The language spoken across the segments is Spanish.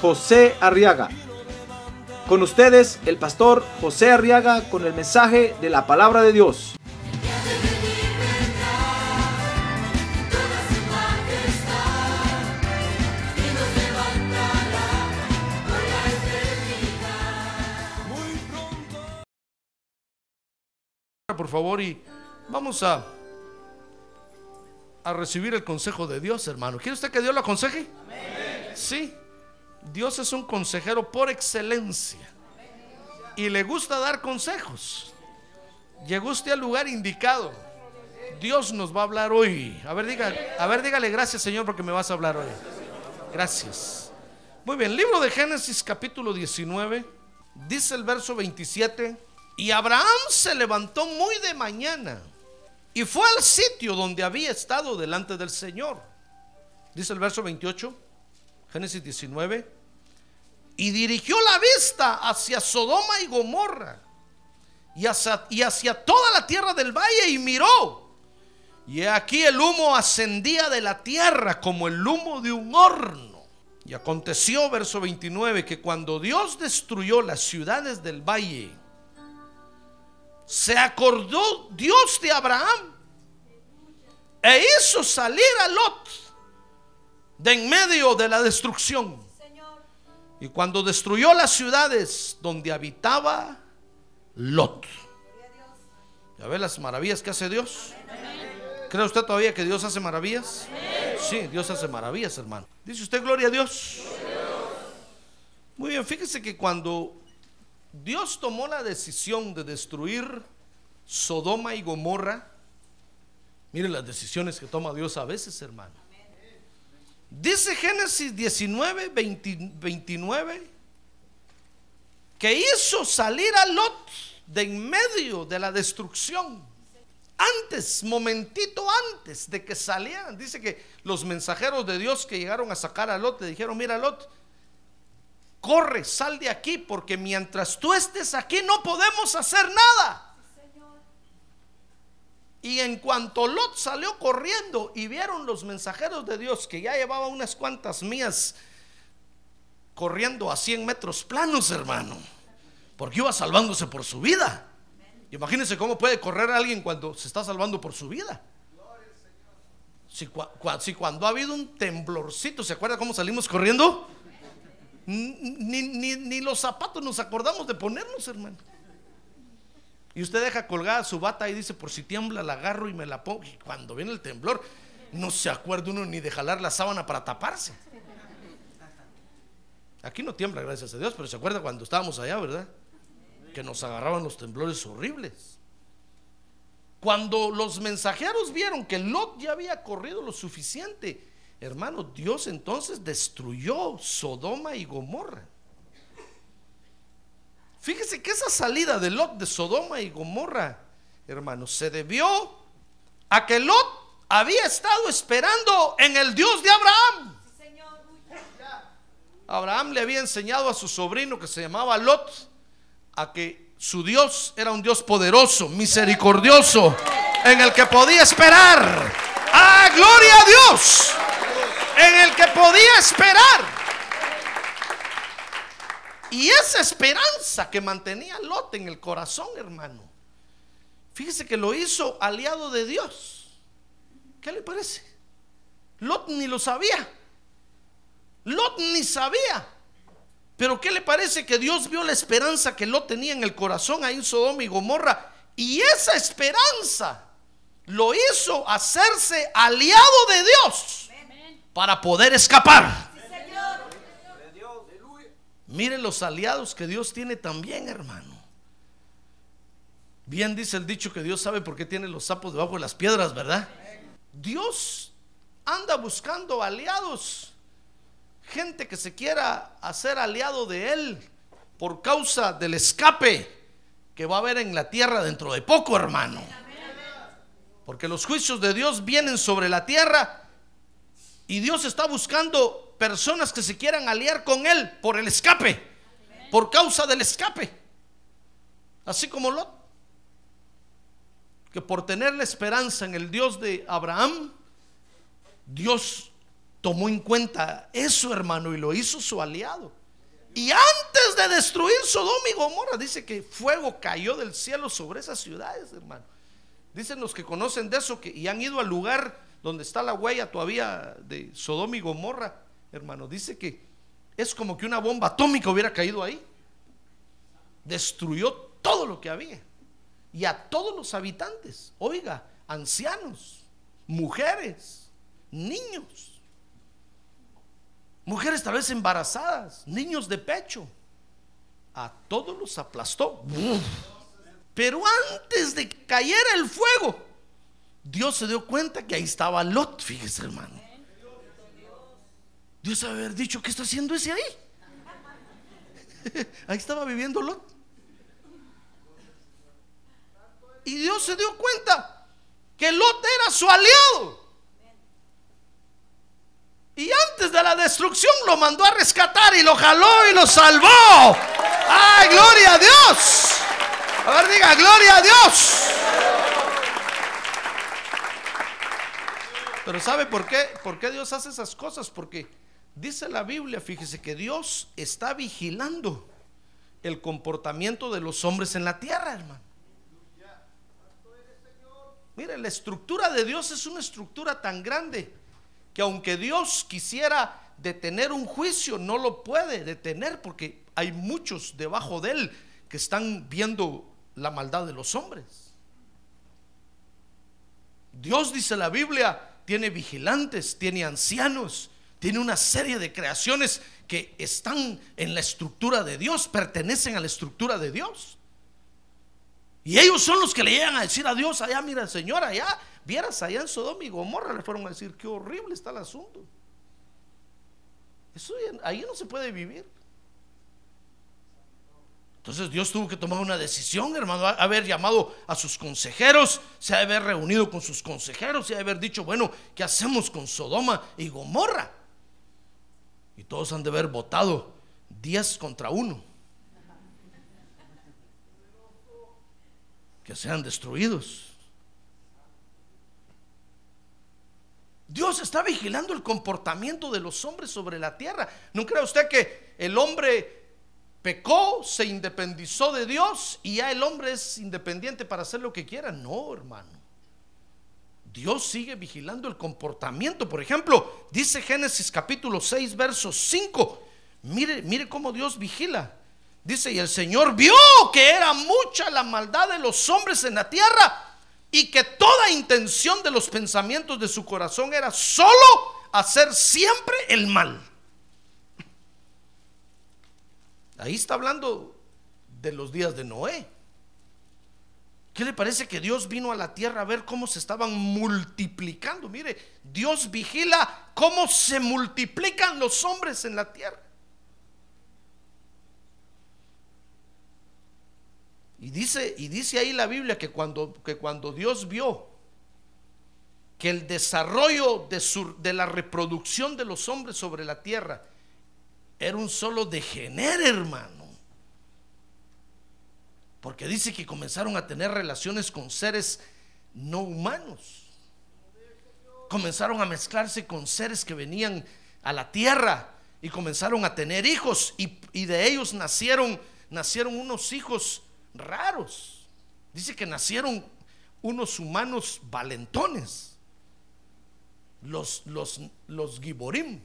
José Arriaga. Con ustedes, el pastor José Arriaga con el mensaje de la palabra de Dios. por favor, y vamos a, a recibir el consejo de Dios, hermano. ¿Quiere usted que Dios lo aconseje? Sí. Dios es un consejero por excelencia. Y le gusta dar consejos. Llegó usted al lugar indicado. Dios nos va a hablar hoy. A ver, diga, a ver, dígale gracias, Señor, porque me vas a hablar hoy. Gracias. Muy bien, libro de Génesis capítulo 19, dice el verso 27. Y Abraham se levantó muy de mañana y fue al sitio donde había estado delante del Señor. Dice el verso 28, Génesis 19. Y dirigió la vista hacia Sodoma y Gomorra y hacia, y hacia toda la tierra del valle y miró. Y aquí el humo ascendía de la tierra como el humo de un horno. Y aconteció, verso 29, que cuando Dios destruyó las ciudades del valle, se acordó Dios de Abraham e hizo salir a Lot de en medio de la destrucción. Y cuando destruyó las ciudades donde habitaba Lot. ¿Ya ve las maravillas que hace Dios? ¿Cree usted todavía que Dios hace maravillas? Sí, Dios hace maravillas, hermano. Dice usted gloria a Dios. Muy bien, fíjese que cuando Dios tomó la decisión de destruir Sodoma y Gomorra. Miren las decisiones que toma Dios a veces, hermano. Dice Génesis 19, 29, que hizo salir a Lot de en medio de la destrucción. Antes, momentito antes de que salieran, dice que los mensajeros de Dios que llegaron a sacar a Lot le dijeron, mira Lot, corre, sal de aquí, porque mientras tú estés aquí no podemos hacer nada. Y en cuanto Lot salió corriendo y vieron los mensajeros de Dios que ya llevaba unas cuantas mías corriendo a 100 metros planos, hermano, porque iba salvándose por su vida. Imagínense cómo puede correr alguien cuando se está salvando por su vida. Si, si, cuando ha habido un temblorcito, ¿se acuerda cómo salimos corriendo? Ni, los zapatos nos acordamos de ponernos, hermano. Y usted deja colgada su bata y dice, por si tiembla la agarro y me la pongo. Y cuando viene el temblor, no se acuerda uno ni de jalar la sábana para taparse. Aquí no tiembla, gracias a Dios, pero se acuerda cuando estábamos allá, ¿verdad? Que nos agarraban los temblores horribles. Cuando los mensajeros vieron que Lot ya había corrido lo suficiente, hermano, Dios entonces destruyó Sodoma y Gomorra. Fíjese que esa salida de Lot de Sodoma y Gomorra, hermanos, se debió a que Lot había estado esperando en el Dios de Abraham. Abraham le había enseñado a su sobrino que se llamaba Lot a que su Dios era un Dios poderoso, misericordioso, en el que podía esperar. ¡Ah, gloria a Dios! En el que podía esperar. Y esa esperanza que mantenía Lot en el corazón, hermano, fíjese que lo hizo aliado de Dios. ¿Qué le parece? Lot ni lo sabía. Lot ni sabía. Pero ¿qué le parece que Dios vio la esperanza que Lot tenía en el corazón ahí en Sodoma y Gomorra? Y esa esperanza lo hizo hacerse aliado de Dios para poder escapar. Miren los aliados que Dios tiene también, hermano. Bien dice el dicho que Dios sabe por qué tiene los sapos debajo de las piedras, ¿verdad? Dios anda buscando aliados, gente que se quiera hacer aliado de él por causa del escape que va a haber en la tierra dentro de poco, hermano. Porque los juicios de Dios vienen sobre la tierra y Dios está buscando personas que se quieran aliar con Él por el escape, por causa del escape. Así como Lot, que por tener la esperanza en el Dios de Abraham, Dios tomó en cuenta eso, hermano, y lo hizo su aliado. Y antes de destruir Sodoma y Gomorra, dice que fuego cayó del cielo sobre esas ciudades, hermano. Dicen los que conocen de eso que, y han ido al lugar donde está la huella todavía de Sodoma y Gomorra, hermano. Dice que es como que una bomba atómica hubiera caído ahí. Destruyó todo lo que había. Y a todos los habitantes, oiga, ancianos, mujeres, niños. Mujeres tal vez embarazadas, niños de pecho. A todos los aplastó. Pero antes de que cayera el fuego, Dios se dio cuenta que ahí estaba Lot, fíjese hermano. Dios haber dicho, ¿qué está haciendo ese ahí? ahí estaba viviendo Lot. Y Dios se dio cuenta que Lot era su aliado. Y antes de la destrucción lo mandó a rescatar y lo jaló y lo salvó. ¡Ay, gloria a Dios! A ver, diga, gloria a Dios. Pero ¿sabe por qué? ¿Por qué Dios hace esas cosas? Porque dice la Biblia, fíjese que Dios está vigilando el comportamiento de los hombres en la tierra, hermano. Mire, la estructura de Dios es una estructura tan grande que aunque Dios quisiera detener un juicio, no lo puede detener porque hay muchos debajo de él que están viendo la maldad de los hombres. Dios, dice la Biblia, tiene vigilantes, tiene ancianos, tiene una serie de creaciones que están en la estructura de Dios, pertenecen a la estructura de Dios. Y ellos son los que le llegan a decir a Dios, allá, mira, Señor, allá Vieras allá en Sodoma y Gomorra le fueron a decir, qué horrible está el asunto. Eso ahí no se puede vivir. Entonces Dios tuvo que tomar una decisión, hermano, haber llamado a sus consejeros, se ha haber reunido con sus consejeros y haber dicho, bueno, ¿qué hacemos con Sodoma y Gomorra? Y todos han de haber votado 10 contra uno Que sean destruidos. Dios está vigilando el comportamiento de los hombres sobre la tierra. ¿No cree usted que el hombre pecó, se independizó de Dios y ya el hombre es independiente para hacer lo que quiera? No, hermano. Dios sigue vigilando el comportamiento. Por ejemplo, dice Génesis capítulo 6, verso 5. Mire, mire cómo Dios vigila. Dice, y el Señor vio que era mucha la maldad de los hombres en la tierra y que toda intención de los pensamientos de su corazón era solo hacer siempre el mal. Ahí está hablando de los días de Noé. ¿Qué le parece que Dios vino a la tierra a ver cómo se estaban multiplicando? Mire, Dios vigila cómo se multiplican los hombres en la tierra. Y dice, y dice ahí la Biblia que cuando, que cuando Dios vio que el desarrollo de, de la reproducción de los hombres sobre la tierra era un solo degener, hermano. Porque dice que comenzaron a tener relaciones con seres no humanos. Comenzaron a mezclarse con seres que venían a la tierra y comenzaron a tener hijos y, y de ellos nacieron, nacieron unos hijos raros. Dice que nacieron unos humanos valentones, los, los, los Giborim.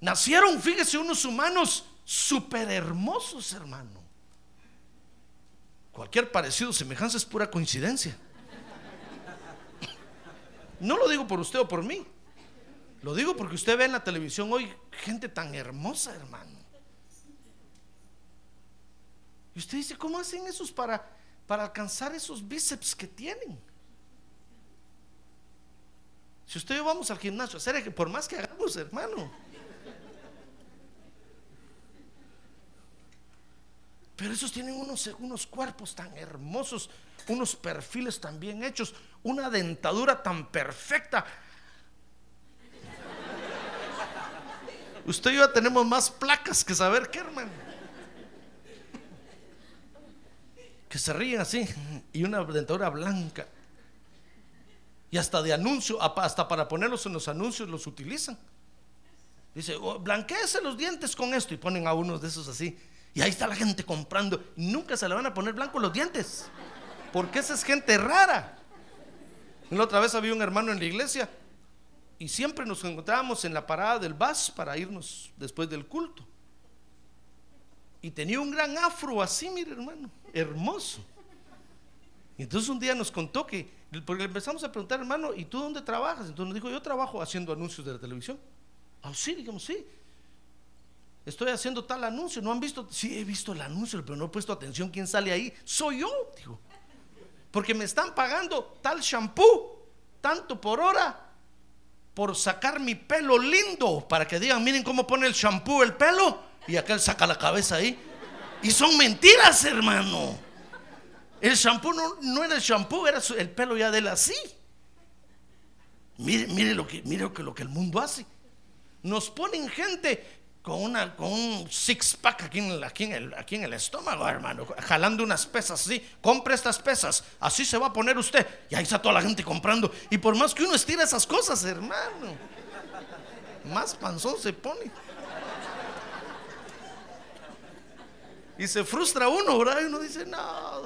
Nacieron, fíjese, unos humanos súper hermosos, hermano. Cualquier parecido, semejanza es pura coincidencia. No lo digo por usted o por mí. Lo digo porque usted ve en la televisión hoy gente tan hermosa, hermano. Y usted dice, ¿cómo hacen esos para, para alcanzar esos bíceps que tienen? Si usted y yo vamos al gimnasio a hacer, por más que hagamos, hermano, Pero esos tienen unos, unos cuerpos tan hermosos, unos perfiles tan bien hechos, una dentadura tan perfecta. Usted y yo tenemos más placas que saber qué, hermano. Que se ríen así y una dentadura blanca. Y hasta de anuncio, hasta para ponerlos en los anuncios los utilizan. Dice, oh, blanqueese los dientes con esto y ponen a unos de esos así. Y ahí está la gente comprando. Nunca se le van a poner blancos los dientes. Porque esa es gente rara. La otra vez había un hermano en la iglesia y siempre nos encontrábamos en la parada del bus para irnos después del culto. Y tenía un gran afro así, mire hermano, hermoso. Y entonces un día nos contó que, porque empezamos a preguntar, hermano, ¿y tú dónde trabajas? Entonces nos dijo, yo trabajo haciendo anuncios de la televisión. Ah, sí, digamos, sí. Estoy haciendo tal anuncio, ¿no han visto? Sí, he visto el anuncio, pero no he puesto atención quién sale ahí. Soy yo, dijo. Porque me están pagando tal shampoo, tanto por hora, por sacar mi pelo lindo, para que digan, miren cómo pone el shampoo el pelo, y él saca la cabeza ahí. Y son mentiras, hermano. El shampoo no, era el shampoo, era el pelo ya de él así. Mire, mire lo que, mire lo que, lo que el mundo hace. Nos ponen gente con, una, con un six pack aquí en, aquí, aquí en el estómago, hermano, jalando unas pesas así. Compre estas pesas, así se va a poner usted. Y ahí está toda la gente comprando. Y por más que uno estira esas cosas, hermano, más panzón se pone. Y se frustra uno, ¿verdad? Y uno dice, no.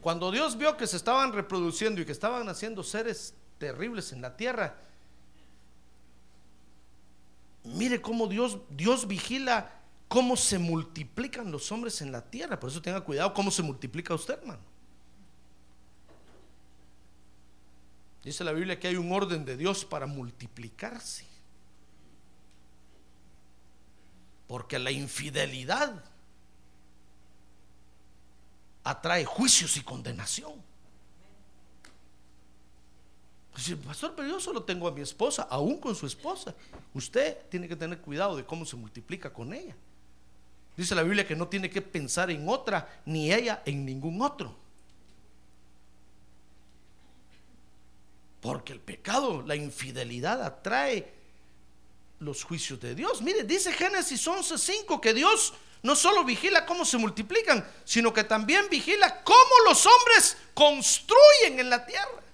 Cuando Dios vio que se estaban reproduciendo y que estaban haciendo seres terribles en la tierra, Mire cómo Dios, Dios vigila cómo se multiplican los hombres en la tierra. Por eso tenga cuidado cómo se multiplica usted, hermano. Dice la Biblia que hay un orden de Dios para multiplicarse. Porque la infidelidad atrae juicios y condenación. Dice, pastor, pero yo solo tengo a mi esposa, aún con su esposa. Usted tiene que tener cuidado de cómo se multiplica con ella. Dice la Biblia que no tiene que pensar en otra, ni ella en ningún otro. Porque el pecado, la infidelidad atrae los juicios de Dios. Mire, dice Génesis 11:5 que Dios no solo vigila cómo se multiplican, sino que también vigila cómo los hombres construyen en la tierra.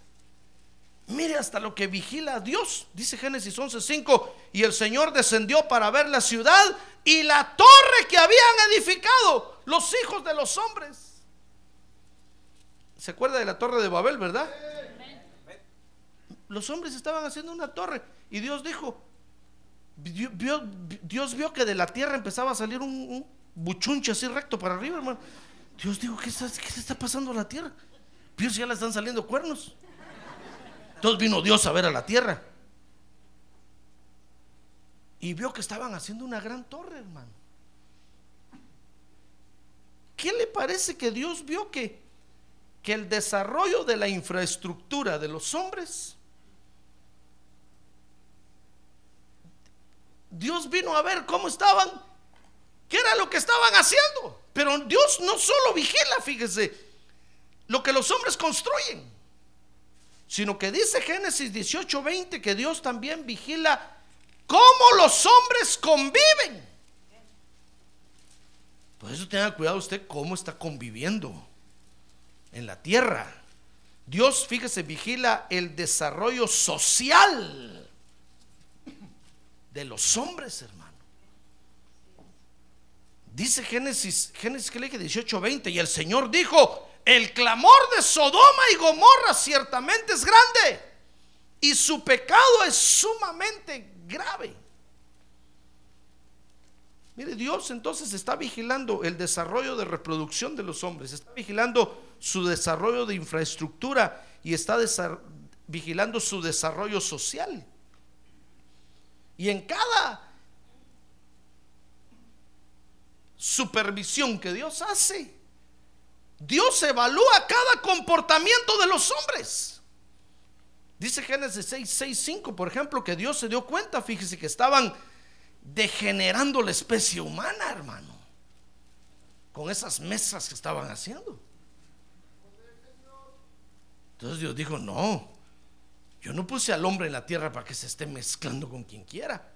Mire hasta lo que vigila Dios, dice Génesis 11:5, y el Señor descendió para ver la ciudad y la torre que habían edificado los hijos de los hombres. ¿Se acuerda de la torre de Babel, verdad? Los hombres estaban haciendo una torre y Dios dijo, Dios vio que de la tierra empezaba a salir un, buchunche así recto para arriba, hermano. Dios dijo, ¿qué, está, ¿qué se está pasando a la tierra? Dios ya le están saliendo cuernos. Entonces vino Dios a ver a la tierra. Y vio que estaban haciendo una gran torre, hermano. ¿Qué le parece que Dios vio que, que el desarrollo de la infraestructura de los hombres, Dios vino a ver cómo estaban, qué era lo que estaban haciendo. Pero Dios no solo vigila, fíjese, lo que los hombres construyen sino que dice Génesis 18:20 que Dios también vigila cómo los hombres conviven. Por eso tenga cuidado usted cómo está conviviendo en la tierra. Dios, fíjese, vigila el desarrollo social de los hombres, hermano. Dice Génesis, Génesis que le 18:20, y el Señor dijo, el clamor de Sodoma y Gomorra ciertamente es grande y su pecado es sumamente grave. Mire, Dios entonces está vigilando el desarrollo de reproducción de los hombres, está vigilando su desarrollo de infraestructura y está vigilando su desarrollo social. Y en cada supervisión que Dios hace, Dios evalúa cada comportamiento de los hombres. Dice Génesis 6, 6, 5, por ejemplo, que Dios se dio cuenta, fíjese que estaban degenerando la especie humana, hermano, con esas mesas que estaban haciendo. Entonces Dios dijo, no, yo no puse al hombre en la tierra para que se esté mezclando con quien quiera.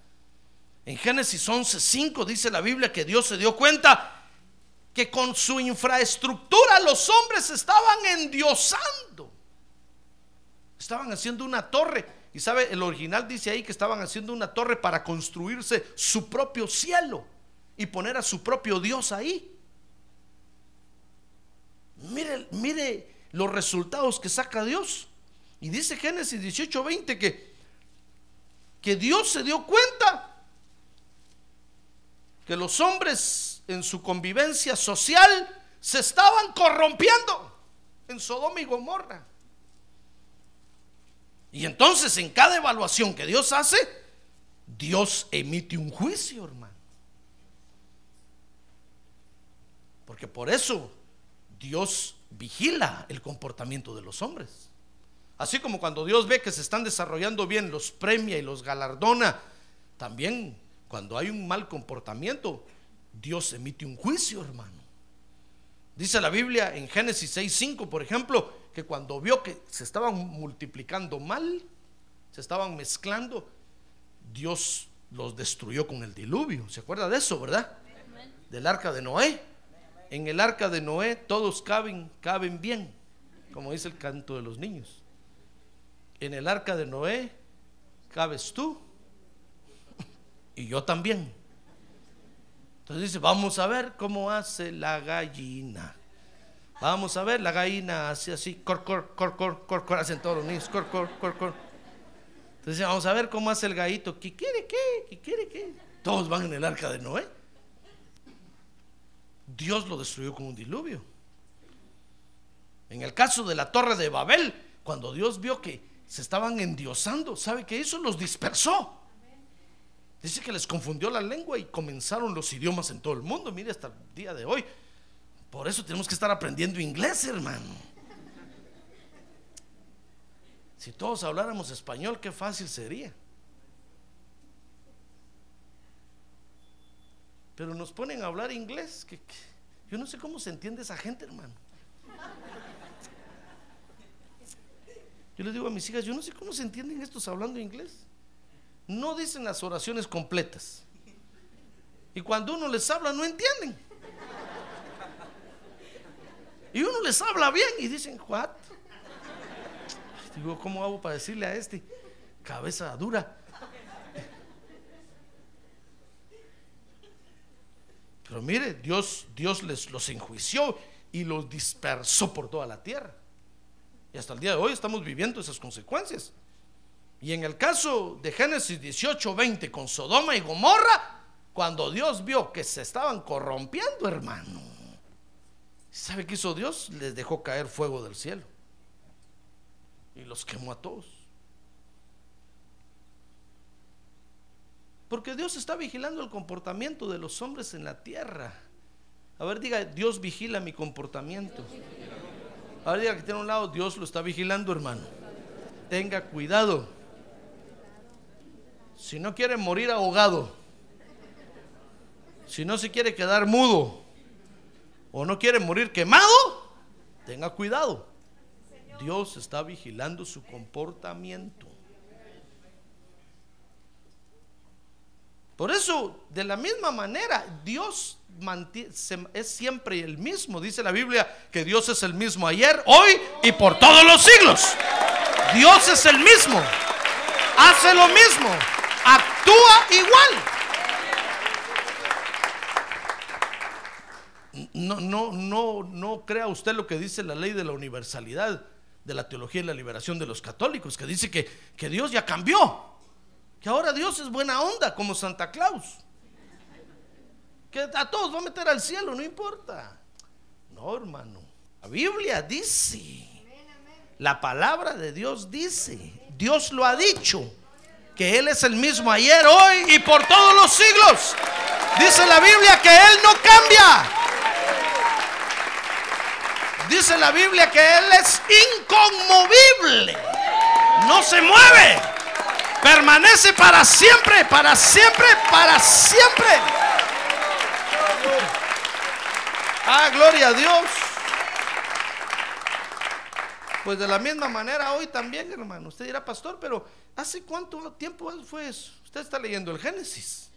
En Génesis 11:5 dice la Biblia que Dios se dio cuenta que con su infraestructura los hombres estaban endiosando. Estaban haciendo una torre. Y sabe, el original dice ahí que estaban haciendo una torre para construirse su propio cielo y poner a su propio Dios ahí. Mire, mire los resultados que saca Dios. Y dice Génesis 18:20 que, que Dios se dio cuenta que los hombres en su convivencia social se estaban corrompiendo en Sodoma y Gomorra. Y entonces en cada evaluación que Dios hace, Dios emite un juicio, hermano. Porque por eso Dios vigila el comportamiento de los hombres. Así como cuando Dios ve que se están desarrollando bien, los premia y los galardona, también cuando hay un mal comportamiento, Dios emite un juicio, hermano. Dice la Biblia en Génesis 6:5, por ejemplo, que cuando vio que se estaban multiplicando mal, se estaban mezclando, Dios los destruyó con el diluvio. ¿Se acuerda de eso, verdad? Del arca de Noé. En el arca de Noé todos caben, caben bien, como dice el canto de los niños. En el arca de Noé cabes tú y yo también. Entonces dice, vamos a ver cómo hace la gallina. Vamos a ver, la gallina hace así, cor, cor, cor, cor, cor, cor, hacen todos los niños, cor, cor, cor, cor. Entonces vamos a ver cómo hace el gallito, ¿qué quiere qué? ¿Qué quiere qué? Todos van en el arca de Noé. Dios lo destruyó con un diluvio. En el caso de la torre de Babel, cuando Dios vio que se estaban endiosando, ¿sabe qué hizo? Los dispersó. Dice que les confundió la lengua y comenzaron los idiomas en todo el mundo. Mire, hasta el día de hoy. Por eso tenemos que estar aprendiendo inglés, hermano. Si todos habláramos español, qué fácil sería. Pero nos ponen a hablar inglés. Que, yo no sé cómo se entiende esa gente, hermano. Yo les digo a mis hijas, yo no sé cómo se entienden estos hablando inglés no dicen las oraciones completas. Y cuando uno les habla no entienden. Y uno les habla bien y dicen, ¿what? Digo, ¿cómo hago para decirle a este? Cabeza dura. Pero mire, Dios, Dios les los enjuició y los dispersó por toda la tierra. Y hasta el día de hoy estamos viviendo esas consecuencias. Y en el caso de Génesis 18, 20 con Sodoma y Gomorra, cuando Dios vio que se estaban corrompiendo, hermano, ¿sabe qué hizo Dios? Les dejó caer fuego del cielo y los quemó a todos. Porque Dios está vigilando el comportamiento de los hombres en la tierra. A ver, diga, Dios vigila mi comportamiento. A ver, diga que tiene un lado, Dios lo está vigilando, hermano. Tenga cuidado. Si no quiere morir ahogado, si no se quiere quedar mudo o no quiere morir quemado, tenga cuidado. Dios está vigilando su comportamiento. Por eso, de la misma manera, Dios es siempre el mismo. Dice la Biblia que Dios es el mismo ayer, hoy y por todos los siglos. Dios es el mismo. Hace lo mismo actúa igual. No, no, no, no crea usted lo que dice la ley de la universalidad de la teología y la liberación de los católicos, que dice que, que Dios ya cambió, que ahora Dios es buena onda como Santa Claus, que a todos va a meter al cielo, no importa. No, hermano, la Biblia dice, la palabra de Dios dice, Dios lo ha dicho que Él es el mismo ayer, hoy y por todos los siglos. Dice la Biblia que Él no cambia. Dice la Biblia que Él es inconmovible. No se mueve. Permanece para siempre, para siempre, para siempre. Ah, gloria a Dios. Pues de la misma manera hoy también, hermano. Usted dirá, pastor, pero ¿hace cuánto tiempo fue eso? Usted está leyendo el Génesis.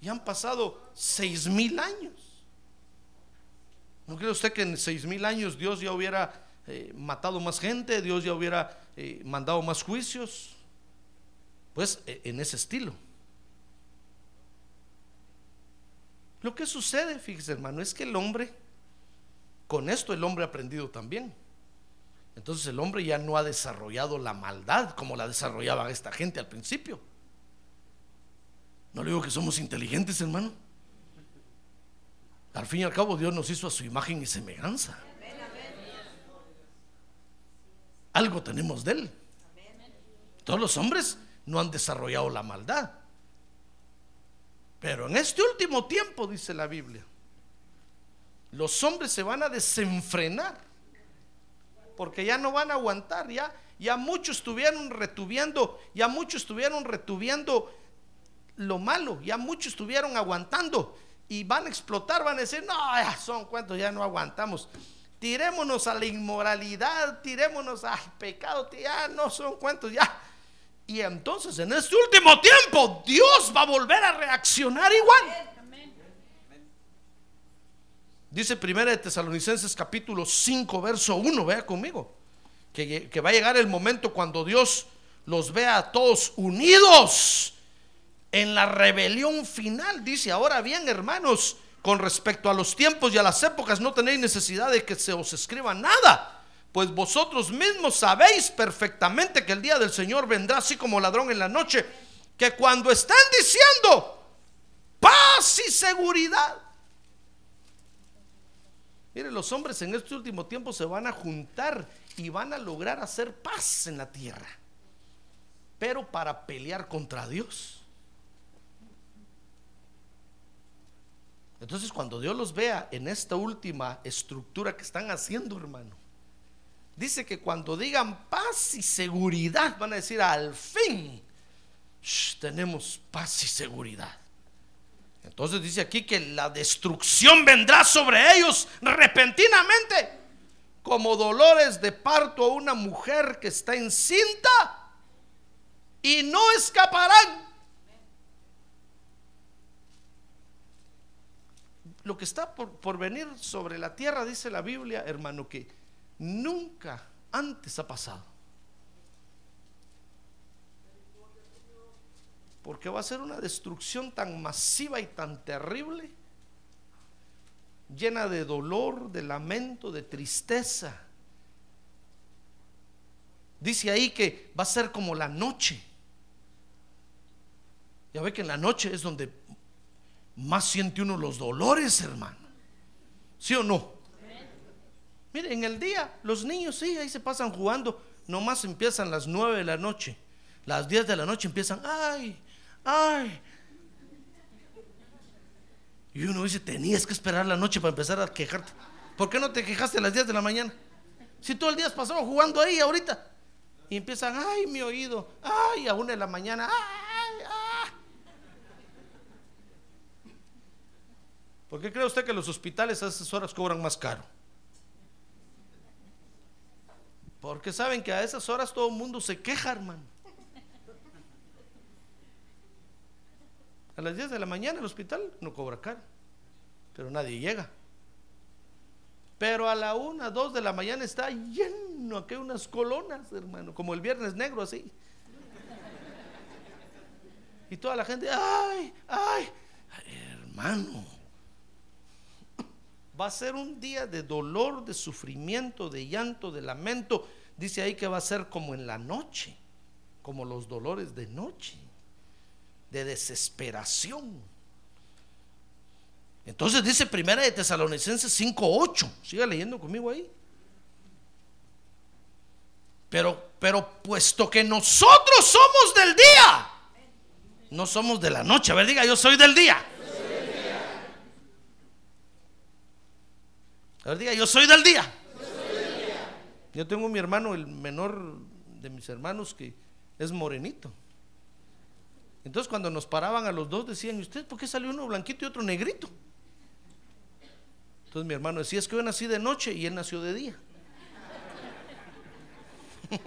Y han pasado seis mil años. ¿No cree usted que en seis mil años Dios ya hubiera eh, matado más gente? Dios ya hubiera eh, mandado más juicios? Pues e, en ese estilo. Lo que sucede, fíjese hermano, es que el hombre, con esto el hombre ha aprendido también. Entonces el hombre ya no ha desarrollado la maldad como la desarrollaba esta gente al principio. No le digo que somos inteligentes, hermano. Al fin y al cabo Dios nos hizo a su imagen y semejanza. Algo tenemos de Él. Todos los hombres no han desarrollado la maldad. Pero en este último tiempo, dice la Biblia, los hombres se van a desenfrenar porque ya no van a aguantar, ya, ya muchos estuvieron retuviendo, ya muchos estuvieron retuviendo lo malo, ya muchos estuvieron aguantando y van a explotar, van a decir, no, ya son cuentos, ya no aguantamos. Tirémonos a la inmoralidad, tirémonos al pecado, ya no son cuentos, ya y entonces en este último tiempo Dios va a volver a reaccionar igual. Dice Primera de Tesalonicenses capítulo 5, verso 1, vea conmigo, que, que va a llegar el momento cuando Dios los vea a todos unidos en la rebelión final. Dice, ahora bien, hermanos, con respecto a los tiempos y a las épocas, no tenéis necesidad de que se os escriba nada pues vosotros mismos sabéis perfectamente que el día del Señor vendrá así como ladrón en la noche, que cuando están diciendo paz y seguridad, Mire, los hombres en este último tiempo se van a juntar y van a lograr hacer paz en la tierra, pero para pelear contra Dios. Entonces cuando Dios los vea en esta última estructura que están haciendo, hermano, dice que cuando digan paz y seguridad, van a decir al fin tenemos paz y seguridad. Entonces dice aquí que la destrucción vendrá sobre ellos repentinamente, como dolores de parto a una mujer que está encinta y no escaparán. Lo que está por, por venir sobre la tierra, dice la Biblia, hermano, que nunca antes ha pasado. Porque va a ser una destrucción tan masiva y tan terrible, llena de dolor, de lamento, de tristeza. Dice ahí que va a ser como la noche. Ya ve que en la noche es donde más siente uno los dolores, hermano. ¿Sí o no? Mire, en el día los niños sí, ahí se pasan jugando. Nomás empiezan las 9 de la noche. Las 10 de la noche empiezan, ay, ay. Y uno dice, tenías que esperar la noche para empezar a quejarte. ¿Por qué no te quejaste a las 10 de la mañana? Si todo el día has pasado jugando ahí ahorita. Y empiezan, ay, mi oído, ay, a una de la mañana, ay, ay. ¿Por qué cree usted que los hospitales a esas horas cobran más caro? Porque saben que a esas horas todo el mundo se queja, hermano. A las 10 de la mañana el hospital no cobra caro, pero nadie llega. Pero a la 1, 2 de la mañana está lleno, aquí hay unas colonas, hermano, como el viernes negro así. Y toda la gente, ay, ay, hermano, va a ser un día de dolor, de sufrimiento, de llanto, de lamento. Dice ahí que va a ser como en la noche, como los dolores de noche, de desesperación. Entonces dice Primera de Tesalonicenses 5:8. Siga leyendo conmigo ahí. Pero pero puesto que nosotros somos del día, no somos de la noche. A ver, diga, yo soy del día. A ver, diga, yo soy del día. Yo tengo mi hermano, el menor de mis hermanos, que es morenito. Entonces cuando nos paraban a los dos decían, ¿y usted por qué salió uno blanquito y otro negrito? Entonces mi hermano decía, es que yo nací de noche y él nació de día.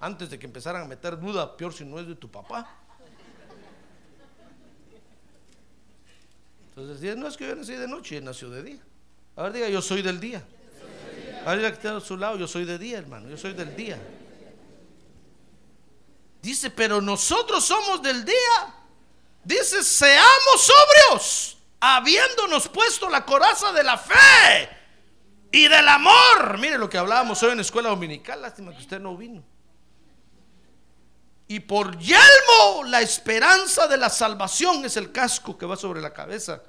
Antes de que empezaran a meter duda, peor si no es de tu papá. Entonces decía, no es que yo nací de noche y él nació de día. A ver, diga, yo soy del día. A ver, que está a su lado, yo soy de día, hermano, yo soy del día. Dice, pero nosotros somos del día. Dice, seamos sobrios, habiéndonos puesto la coraza de la fe y del amor. Mire lo que hablábamos hoy en la escuela dominical. Lástima que usted no vino. Y por yelmo, la esperanza de la salvación es el casco que va sobre la cabeza.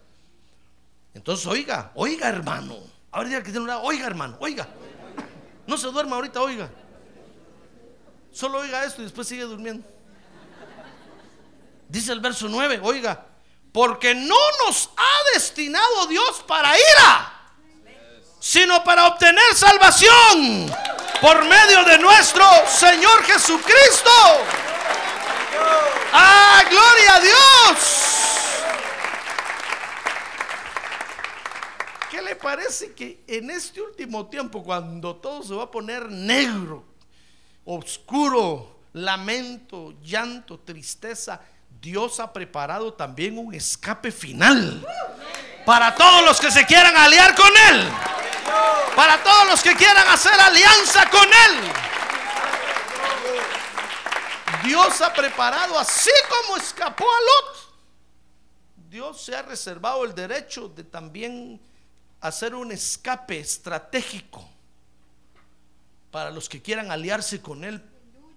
Entonces, oiga, oiga, hermano. Ahora diga que tiene una, oiga, hermano, oiga. No se duerma ahorita, oiga. Solo oiga esto y después sigue durmiendo. Dice el verso 9, oiga, porque no nos ha destinado Dios para ira, sino para obtener salvación por medio de nuestro Señor Jesucristo. ¡Ah, gloria a Dios! ¿Qué le parece que en este último tiempo, cuando todo se va a poner negro, oscuro, lamento, llanto, tristeza, Dios ha preparado también un escape final para todos los que se quieran aliar con Él, para todos los que quieran hacer alianza con Él. Dios ha preparado, así como escapó a Lot, Dios se ha reservado el derecho de también hacer un escape estratégico para los que quieran aliarse con Él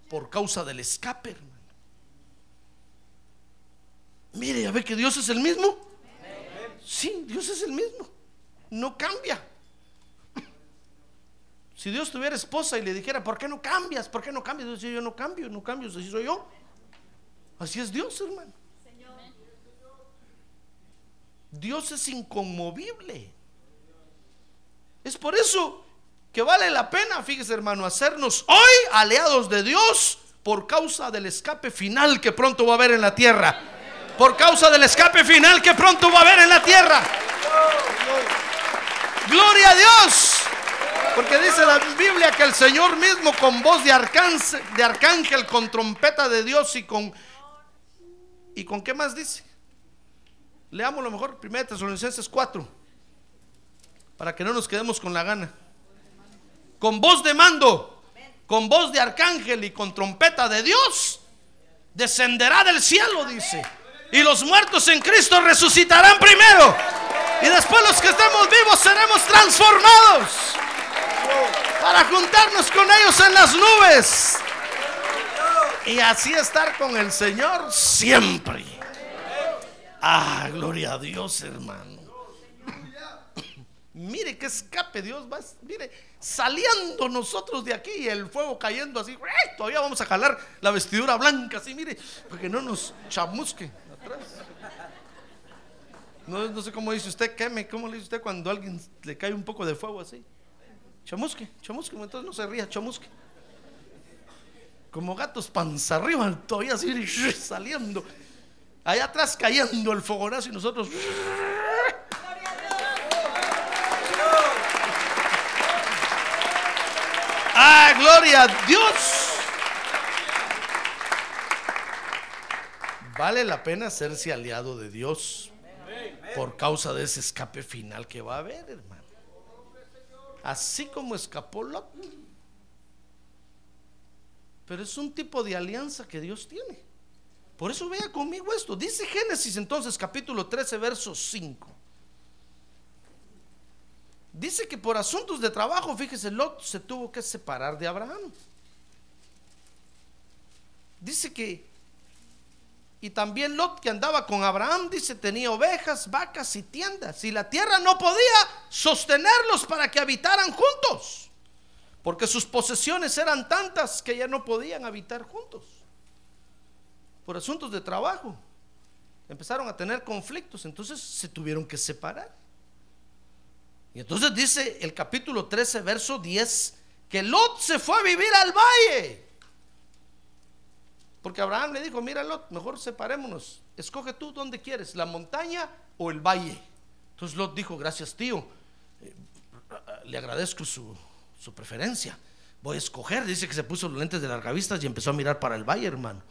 por causa del escape, hermano. Mire, ya ve que Dios es el mismo. Sí, Dios es el mismo. No cambia. Si Dios tuviera esposa y le dijera, ¿por qué no cambias? ¿Por qué no cambias? Dios yo no cambio, no cambio, así soy yo. Así es Dios, hermano. Dios es inconmovible. Es por eso que vale la pena, fíjese hermano, hacernos hoy aliados de Dios por causa del escape final que pronto va a haber en la tierra. Por causa del escape final que pronto va a haber en la tierra. Gloria a Dios. Porque dice la Biblia que el Señor mismo con voz de arcángel, de arcángel con trompeta de Dios y con... ¿Y con qué más dice? Leamos lo mejor, 1 Tesalonicenses 4, para que no nos quedemos con la gana con voz de mando, con voz de arcángel y con trompeta de Dios, descenderá del cielo, dice. Y los muertos en Cristo resucitarán primero. Y después los que estemos vivos seremos transformados para juntarnos con ellos en las nubes. Y así estar con el Señor siempre. Ah, gloria a Dios, hermano. Mire qué escape Dios va. Mire, saliendo nosotros de aquí y el fuego cayendo así. Todavía vamos a jalar la vestidura blanca así, mire, para que no nos chamusque atrás. No, no sé cómo dice usted, queme, ¿cómo le dice usted cuando a alguien le cae un poco de fuego así? Chamusque, chamusque, entonces no se ría, chamusque. Como gatos panza arriba, todavía así saliendo. Allá atrás cayendo el fogonazo y nosotros Ah, gloria a Dios. Vale la pena hacerse aliado de Dios por causa de ese escape final que va a haber, hermano. Así como escapó Lot. Pero es un tipo de alianza que Dios tiene. Por eso vea conmigo esto. Dice Génesis entonces capítulo 13, verso 5. Dice que por asuntos de trabajo, fíjese, Lot se tuvo que separar de Abraham. Dice que, y también Lot que andaba con Abraham, dice, tenía ovejas, vacas y tiendas. Y la tierra no podía sostenerlos para que habitaran juntos, porque sus posesiones eran tantas que ya no podían habitar juntos. Por asuntos de trabajo, empezaron a tener conflictos, entonces se tuvieron que separar. Y entonces dice el capítulo 13, verso 10, que Lot se fue a vivir al valle. Porque Abraham le dijo, mira Lot, mejor separémonos. Escoge tú dónde quieres, la montaña o el valle. Entonces Lot dijo, gracias tío, eh, le agradezco su, su preferencia. Voy a escoger. Dice que se puso los lentes de largavistas y empezó a mirar para el valle, hermano.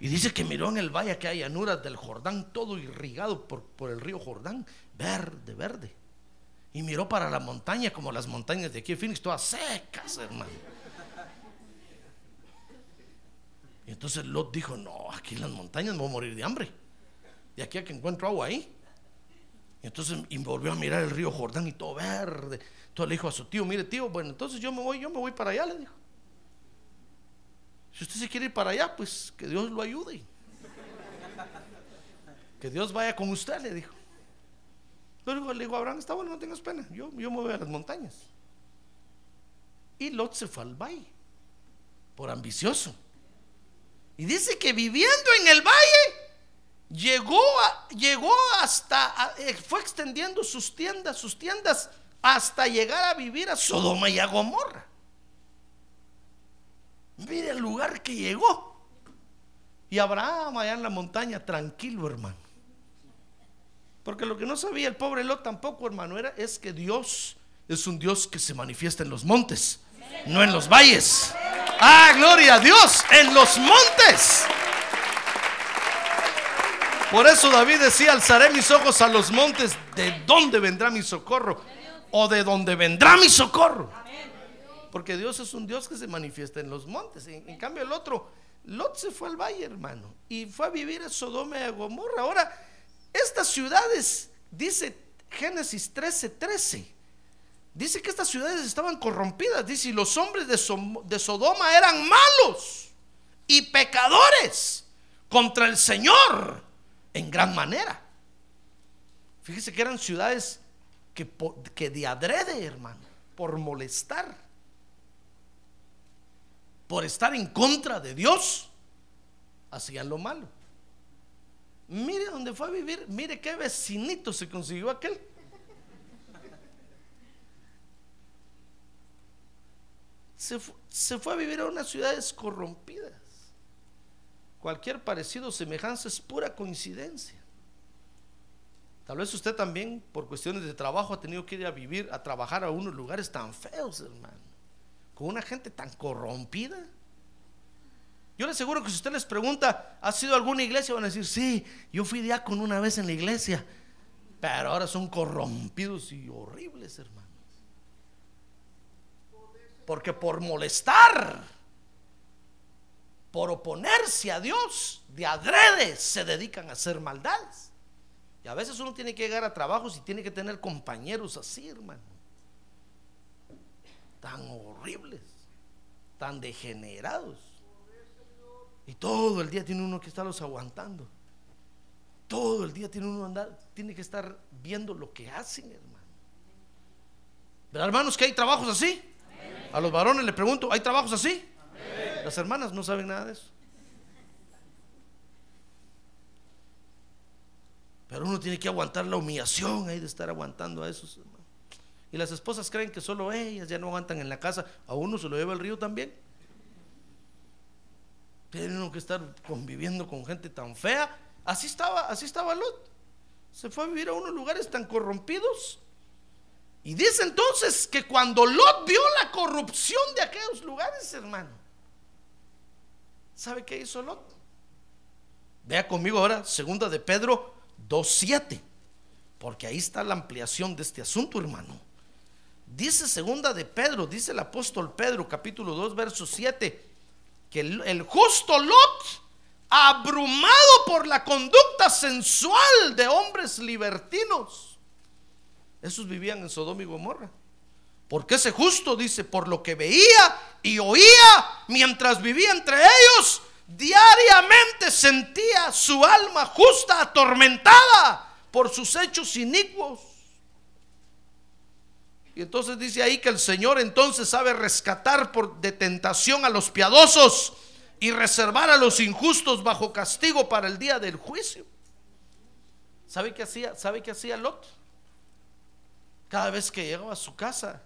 Y dice que miró en el valle que hay llanuras del Jordán, todo irrigado por, por el río Jordán, verde, verde. Y miró para la montaña, como las montañas de aquí de Phoenix, todas secas, hermano. Y entonces Lot dijo, no, aquí en las montañas me voy a morir de hambre. De aquí a que encuentro agua ahí. Y entonces volvió a mirar el río Jordán y todo verde. Entonces le dijo a su tío, mire tío, bueno, entonces yo me voy, yo me voy para allá, le dijo. Si usted se quiere ir para allá, pues que Dios lo ayude. Que Dios vaya con usted, le dijo. Luego le dijo a Abraham, está bueno, no tengas pena, yo, yo me voy a las montañas. Y Lot se fue al valle, por ambicioso. Y dice que viviendo en el valle, llegó, llegó hasta, eh, fue extendiendo sus tiendas, sus tiendas, hasta llegar a vivir a Sodoma y a Gomorra. Mire el lugar que llegó. Y Abraham allá en la montaña, tranquilo, hermano. Porque lo que no sabía el pobre Lot tampoco, hermano, era es que Dios es un Dios que se manifiesta en los montes, no en los valles. Ah, gloria a Dios, en los montes. Por eso David decía, alzaré mis ojos a los montes, ¿de dónde vendrá mi socorro? O de dónde vendrá mi socorro. Porque Dios es un Dios que se manifiesta en los montes. En, en cambio el otro, Lot se fue al valle, hermano, y fue a vivir a Sodoma y a Gomorra. Ahora, estas ciudades, dice Génesis 13, 13, dice que estas ciudades estaban corrompidas. Dice, y los hombres de, Sodoma eran malos y pecadores contra el Señor en gran manera. Fíjese que eran ciudades que, que de adrede, hermano, por molestar, por estar en contra de Dios, hacían lo malo. Mire dónde fue a vivir, mire qué vecinito se consiguió aquel. Se, se fue a vivir a unas ciudades corrompidas. Cualquier parecido o semejanza es pura coincidencia. Tal vez usted también, por cuestiones de trabajo, ha tenido que ir a vivir, a trabajar a unos lugares tan feos, hermano. Con una gente tan corrompida. Yo le aseguro que si usted les pregunta, ¿ha sido alguna iglesia? Van a decir, sí, yo fui diácono una vez en la iglesia. Pero ahora son corrompidos y horribles, hermano. Porque por molestar, por oponerse a Dios, de adrede se dedican a hacer maldades. Y a veces uno tiene que llegar a trabajos y tiene que tener compañeros así, hermano. Tan horribles, tan degenerados. Y todo el día tiene uno que estarlos aguantando. Todo el día tiene uno andar, tiene que estar viendo lo que hacen, hermano. ¿Verdad, hermanos, que hay trabajos así? A los varones le pregunto, ¿hay trabajos así? Las hermanas no saben nada de eso. Pero uno tiene que aguantar la humillación ahí de estar aguantando a esos. Y las esposas creen que solo ellas ya no aguantan en la casa, a uno se lo lleva el río también. Tiene que estar conviviendo con gente tan fea. Así estaba, así estaba Lot. Se fue a vivir a unos lugares tan corrompidos. Y dice entonces que cuando Lot vio la corrupción de aquellos lugares, hermano, ¿sabe qué hizo Lot? Vea conmigo ahora, segunda de Pedro 2.7, porque ahí está la ampliación de este asunto, hermano. Dice segunda de Pedro, dice el apóstol Pedro, capítulo 2, verso 7, que el, el justo Lot, abrumado por la conducta sensual de hombres libertinos, esos vivían en Sodoma y Gomorra. Porque ese justo dice, por lo que veía y oía mientras vivía entre ellos, diariamente sentía su alma justa atormentada por sus hechos inicuos. Y entonces dice ahí que el Señor entonces sabe rescatar por de tentación a los piadosos y reservar a los injustos bajo castigo para el día del juicio. ¿Sabe qué hacía? ¿Sabe qué hacía Lot? Cada vez que llegaba a su casa,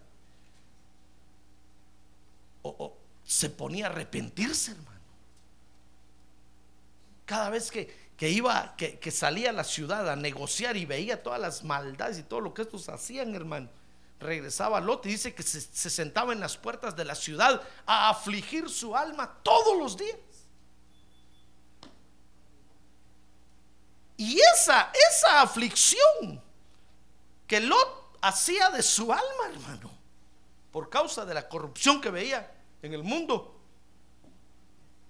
o, o se ponía a arrepentirse, hermano. cada vez que, que iba, que, que salía a la ciudad a negociar y veía todas las maldades y todo lo que estos hacían, hermano, regresaba Lot y dice que se, se sentaba en las puertas de la ciudad a afligir su alma todos los días. Y esa, esa aflicción que Lot hacía de su alma, hermano, por causa de la corrupción que veía en el mundo,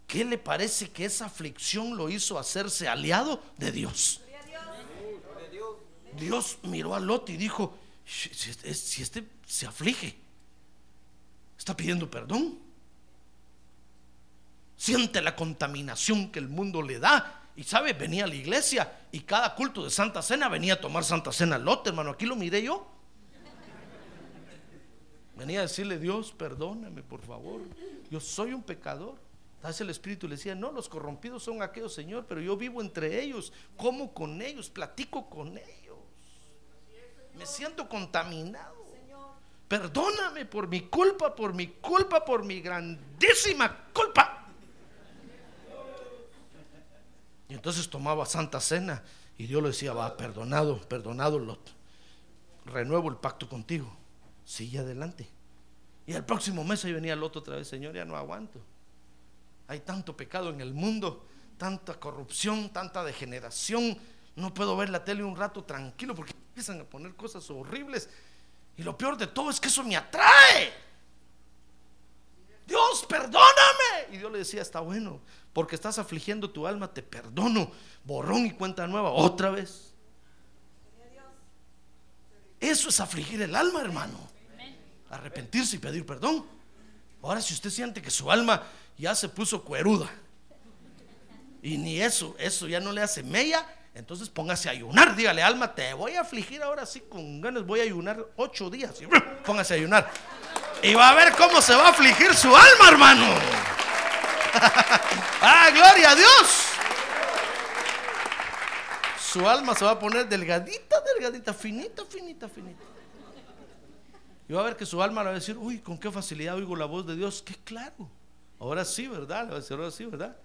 ¿qué le parece que esa aflicción lo hizo hacerse aliado de Dios? Dios miró a Lot y dijo, si este, si este se aflige, está pidiendo perdón. Siente la contaminación que el mundo le da. Y sabe, venía a la iglesia y cada culto de Santa Cena venía a tomar Santa Cena Lot, hermano. Aquí lo miré yo. Venía a decirle, Dios, perdóname, por favor. Yo soy un pecador. Hace el Espíritu le decía, no, los corrompidos son aquellos, Señor, pero yo vivo entre ellos, como con ellos, platico con ellos. Me siento contaminado. Perdóname por mi culpa, por mi culpa, por mi grandísima culpa. Y entonces tomaba Santa Cena y Dios le decía, va, perdonado, perdonado Lot. Renuevo el pacto contigo. Sigue adelante. Y el próximo mes ahí venía Lot otra vez, Señor, ya no aguanto. Hay tanto pecado en el mundo, tanta corrupción, tanta degeneración. No puedo ver la tele un rato tranquilo porque empiezan a poner cosas horribles. Y lo peor de todo es que eso me atrae. Dios, perdóname. Y Dios le decía, está bueno, porque estás afligiendo tu alma, te perdono. Borrón y cuenta nueva, otra vez. Eso es afligir el alma, hermano. Arrepentirse y pedir perdón. Ahora, si usted siente que su alma ya se puso cueruda y ni eso, eso ya no le hace mella, entonces póngase a ayunar. Dígale, alma, te voy a afligir ahora sí con ganas. Voy a ayunar ocho días. Póngase a ayunar. Y va a ver cómo se va a afligir su alma, hermano. ah, gloria a Dios. Su alma se va a poner delgadita, delgadita, finita, finita, finita. Y va a ver que su alma le va a decir, uy, con qué facilidad oigo la voz de Dios. Qué claro. Ahora sí, ¿verdad? Le va a decir, ahora sí, ¿verdad?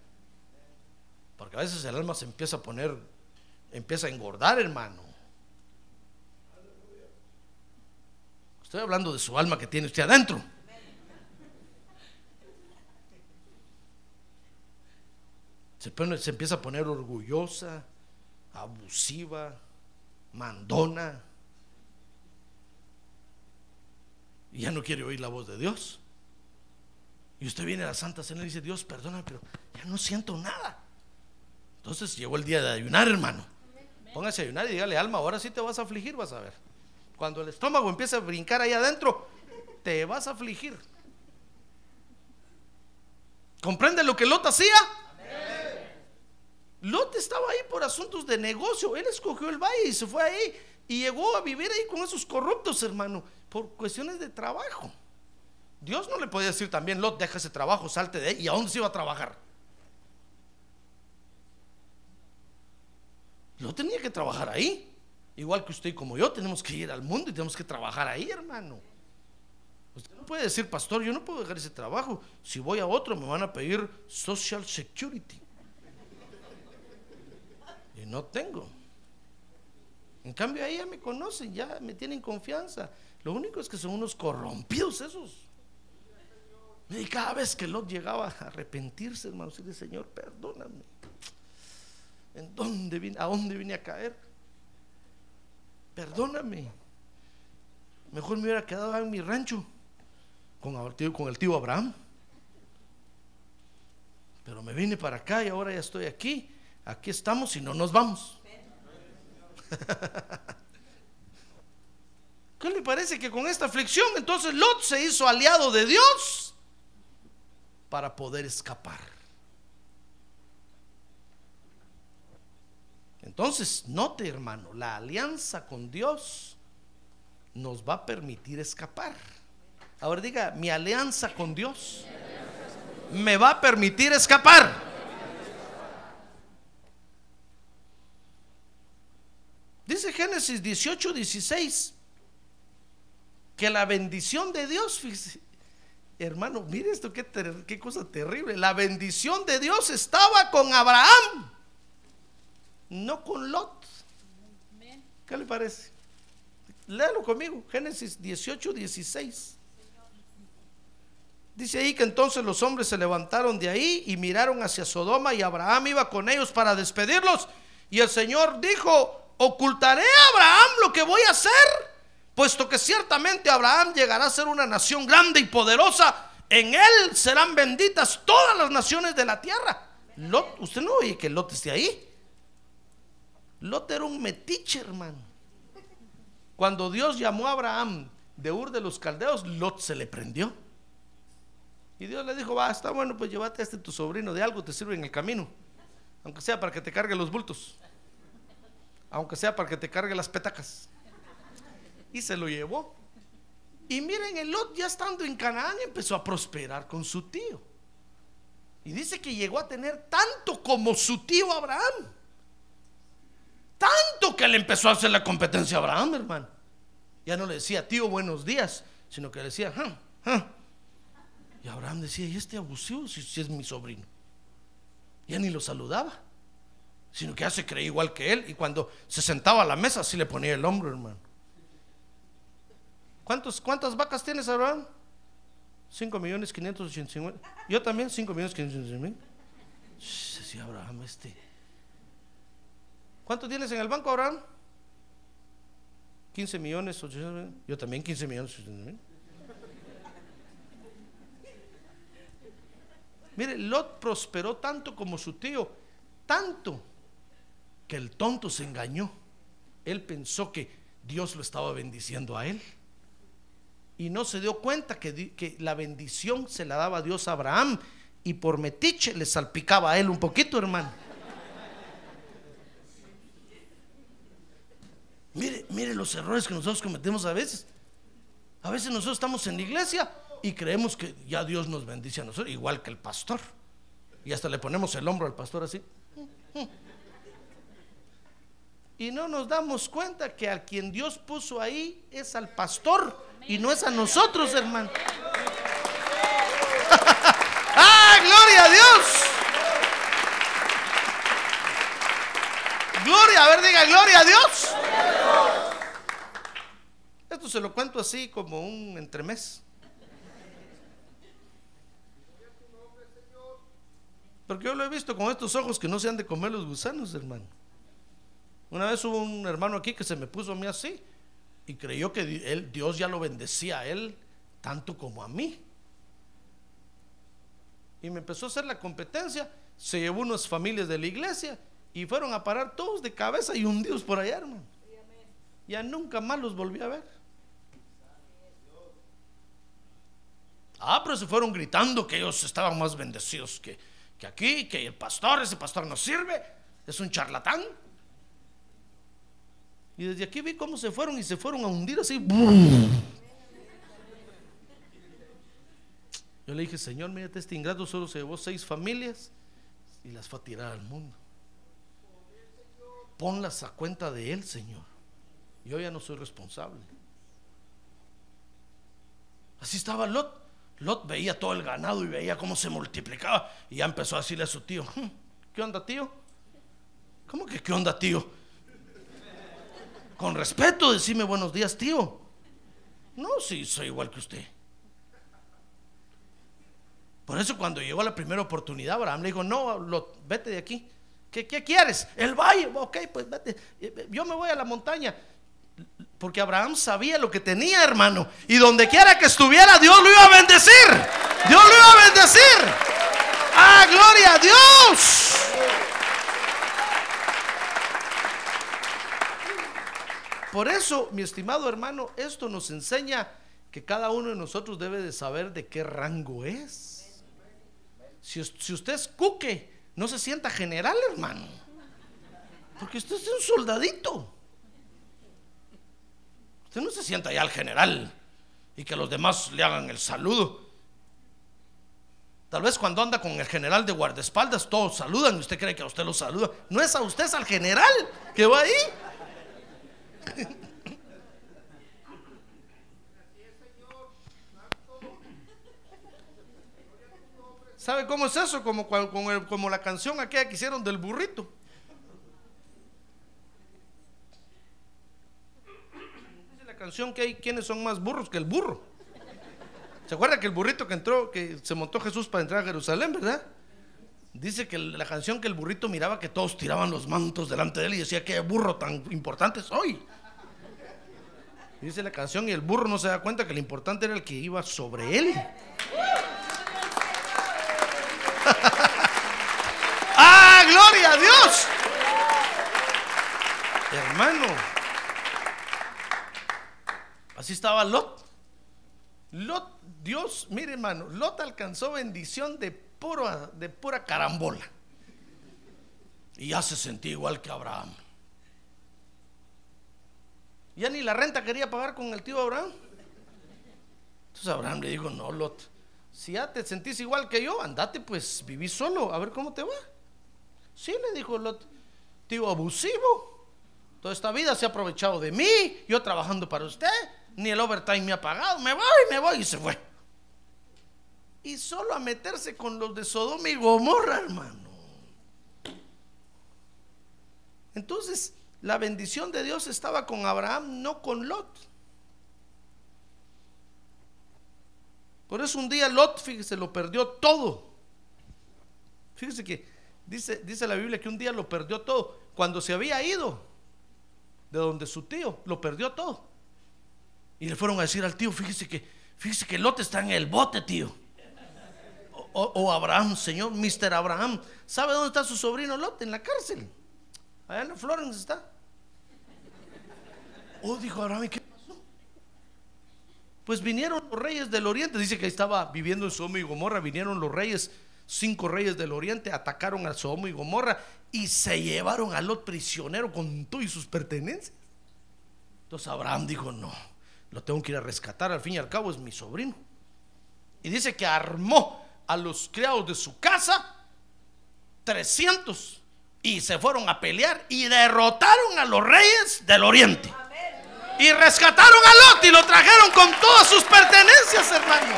Porque a veces el alma se empieza a poner, empieza a engordar, hermano. Estoy hablando de su alma que tiene usted adentro. Se, empieza a poner orgullosa, abusiva, mandona. Y ya no quiere oír la voz de Dios. Y usted viene a la Santa Cena y dice, Dios, perdona, pero ya no siento nada. Entonces llegó el día de ayunar, hermano. Póngase a ayunar y dígale, alma, ahora sí te vas a afligir, vas a ver. Cuando el estómago empieza a brincar ahí adentro, te vas a afligir. ¿Comprende lo que Lot hacía? Lot estaba ahí por asuntos de negocio. Él escogió el valle y se fue ahí. Y llegó a vivir ahí con esos corruptos, hermano, por cuestiones de trabajo. Dios no le podía decir también, Lot, deja ese trabajo, salte de ahí. ¿Y a dónde se iba a trabajar? Lot tenía que trabajar ahí. Igual que usted y como yo, tenemos que ir al mundo y tenemos que trabajar ahí, hermano. Usted no puede decir, pastor, yo no puedo dejar ese trabajo. Si voy a otro, me van a pedir Social Security. Y no tengo. En cambio, ahí ya me conocen, ya me tienen confianza. Lo único es que son unos corrompidos esos. Y cada vez que Lot llegaba a arrepentirse, hermano, decirle, Señor, perdóname. ¿En dónde vine, ¿A dónde vine a caer? Perdóname. Mejor me hubiera quedado en mi rancho con el tío, Abraham. Pero me vine para acá y ahora ya estoy aquí. Aquí estamos y no nos vamos. ¿Qué le parece que con esta aflicción entonces Lot se hizo aliado de Dios para poder escapar? Entonces, note hermano, la alianza con Dios nos va a permitir escapar. Ahora diga, mi alianza con Dios me va a permitir escapar. Dice Génesis 18, 16, que la bendición de Dios, hermano, mire esto, qué, qué cosa terrible. La bendición de Dios estaba con Abraham no con Lot. ¿Qué le parece? Léalo conmigo, Génesis 18, 16. Dice ahí que entonces los hombres se levantaron de ahí y miraron hacia Sodoma y Abraham iba con ellos para despedirlos. Y el Señor dijo, ocultaré a Abraham lo que voy a hacer, puesto que ciertamente Abraham llegará a ser una nación grande y poderosa. En él serán benditas todas las naciones de la tierra. Lot, usted no oye que Lot esté ahí. Lot era un metiche, hermano. Cuando Dios llamó a Abraham de Ur de los Caldeos, Lot se le prendió. Y Dios le dijo, va, está bueno, pues llévate a este tu sobrino, de algo te sirve en el camino. Aunque sea para que te cargue los bultos. Aunque sea para que te cargue las petacas. Y se lo llevó. Y miren, el Lot ya estando en Canaán empezó a prosperar con su tío. Y dice que llegó a tener tanto como su tío Abraham. Tanto que le empezó a hacer la competencia a Abraham, hermano. Ya no le decía, tío, buenos días, sino que le decía, "Ah, ah". Y Abraham decía, ¿y este abusivo si, si es mi sobrino? Ya ni lo saludaba, sino que ya se creía igual que él. Y cuando se sentaba a la mesa, así le ponía el hombro, hermano. ¿Cuántos, ¿Cuántas vacas tienes, Abraham? 5 millones 585 Yo también, 5 millones 585 mil. Decía Abraham, este. ¿Cuánto tienes en el banco, Abraham? 15 millones 800 mil. Yo también 15 millones 800 mil. Mire, Lot prosperó tanto como su tío, tanto que el tonto se engañó. Él pensó que Dios lo estaba bendiciendo a él. Y no se dio cuenta que, que la bendición se la daba Dios a Abraham y por metiche le salpicaba a él un poquito, hermano. Mire, mire los errores que nosotros cometemos a veces. A veces nosotros estamos en la iglesia y creemos que ya Dios nos bendice a nosotros, igual que el pastor. Y hasta le ponemos el hombro al pastor así. Y no nos damos cuenta que a quien Dios puso ahí es al pastor y no es a nosotros, hermano. ¡Ah, gloria a Dios! Gloria, a ver, diga, gloria a Dios. Esto se lo cuento así como un entremés. Porque yo lo he visto con estos ojos que no se han de comer los gusanos, hermano. Una vez hubo un hermano aquí que se me puso a mí así y creyó que él, Dios ya lo bendecía a él tanto como a mí. Y me empezó a hacer la competencia. Se llevó unas familias de la iglesia y fueron a parar todos de cabeza y hundidos por allá, hermano. Ya nunca más los volví a ver. Ah, pero se fueron gritando que ellos estaban más bendecidos que, que aquí, que el pastor, ese pastor no sirve, es un charlatán. Y desde aquí vi cómo se fueron y se fueron a hundir así. Yo le dije, Señor, mírate, este ingrato solo se llevó seis familias y las fue a tirar al mundo. Ponlas a cuenta de Él, Señor. Yo ya no soy responsable. Así estaba Lot. Lot veía todo el ganado y veía cómo se multiplicaba. Y ya empezó a decirle a su tío, "Hmm, ¿qué onda, tío? ¿Cómo que qué onda, tío? Con respeto, decime buenos días, tío. No, sí, soy igual que usted. Por eso cuando llegó la primera oportunidad, Abraham le dijo, no, Lot, vete de aquí. ¿Qué, qué quieres? El valle. Ok, pues vete. Yo me voy a la montaña. Porque Abraham sabía lo que tenía, hermano. Y donde quiera que estuviera, Dios lo iba a bendecir. Dios lo iba a bendecir. ¡Ah, gloria a Dios! Por eso, mi estimado hermano, esto nos enseña que cada uno de nosotros debe de saber de qué rango es. Si, si usted es cuque, no se sienta general, hermano. Porque usted es un soldadito. Usted no se sienta ya al general y que los demás le hagan el saludo. Tal vez cuando anda con el general de guardaespaldas, todos saludan y usted cree que a usted lo saluda. No es a usted, es al general que va ahí. ¿Sabe cómo es eso? Como, como, como la canción aquella que hicieron del burrito. Que hay, ¿quiénes son más burros que el burro? ¿Se acuerda que el burrito que entró, que se montó Jesús para entrar a Jerusalén, verdad? Dice que la canción que el burrito miraba que todos tiraban los mantos delante de él y decía, qué burro tan importante soy. Dice la canción y el burro no se da cuenta que lo importante era el que iba sobre él. ¡Ah, gloria a Dios! Hermano, así estaba Lot. Lot, Dios, mire hermano, Lot alcanzó bendición de pura, de pura carambola. Y ya se sentía igual que Abraham. Ya ni la renta quería pagar con el tío Abraham. Entonces Abraham le dijo, no, Lot, si ya te sentís igual que yo, andate pues, viví solo, a ver cómo te va. Sí, le dijo Lot, tío abusivo. Toda esta vida se ha aprovechado de mí, yo trabajando para usted, ni el overtime me ha pagado, me voy, me voy y se fue. Y solo a meterse con los de Sodoma y Gomorra, hermano. Entonces, la bendición de Dios estaba con Abraham, no con Lot. Por eso un día Lot, fíjese, lo perdió todo. Fíjese que dice, dice la Biblia que un día lo perdió todo. Cuando se había ido de donde su tío, lo perdió todo. Y le fueron a decir al tío, fíjese que, fíjese que Lot está en el bote, tío. O, Abraham, señor, Mr. Abraham. ¿Sabe dónde está su sobrino Lot? En la cárcel. Allá en Florence está. Oh, dijo Abraham, ¿y qué pasó? Pues vinieron los reyes del oriente. Dice que estaba viviendo en Sodoma y Gomorra. Vinieron los reyes, cinco reyes del oriente, atacaron a Sodoma y Gomorra y se llevaron a Lot prisionero con todo y sus pertenencias. Entonces Abraham dijo, no, lo tengo que ir a rescatar. Al fin y al cabo es mi sobrino. Y dice que armó a los criados de su casa 300 y se fueron a pelear y derrotaron a los reyes del oriente. Y rescataron a Lot y lo trajeron con todas sus pertenencias, hermano.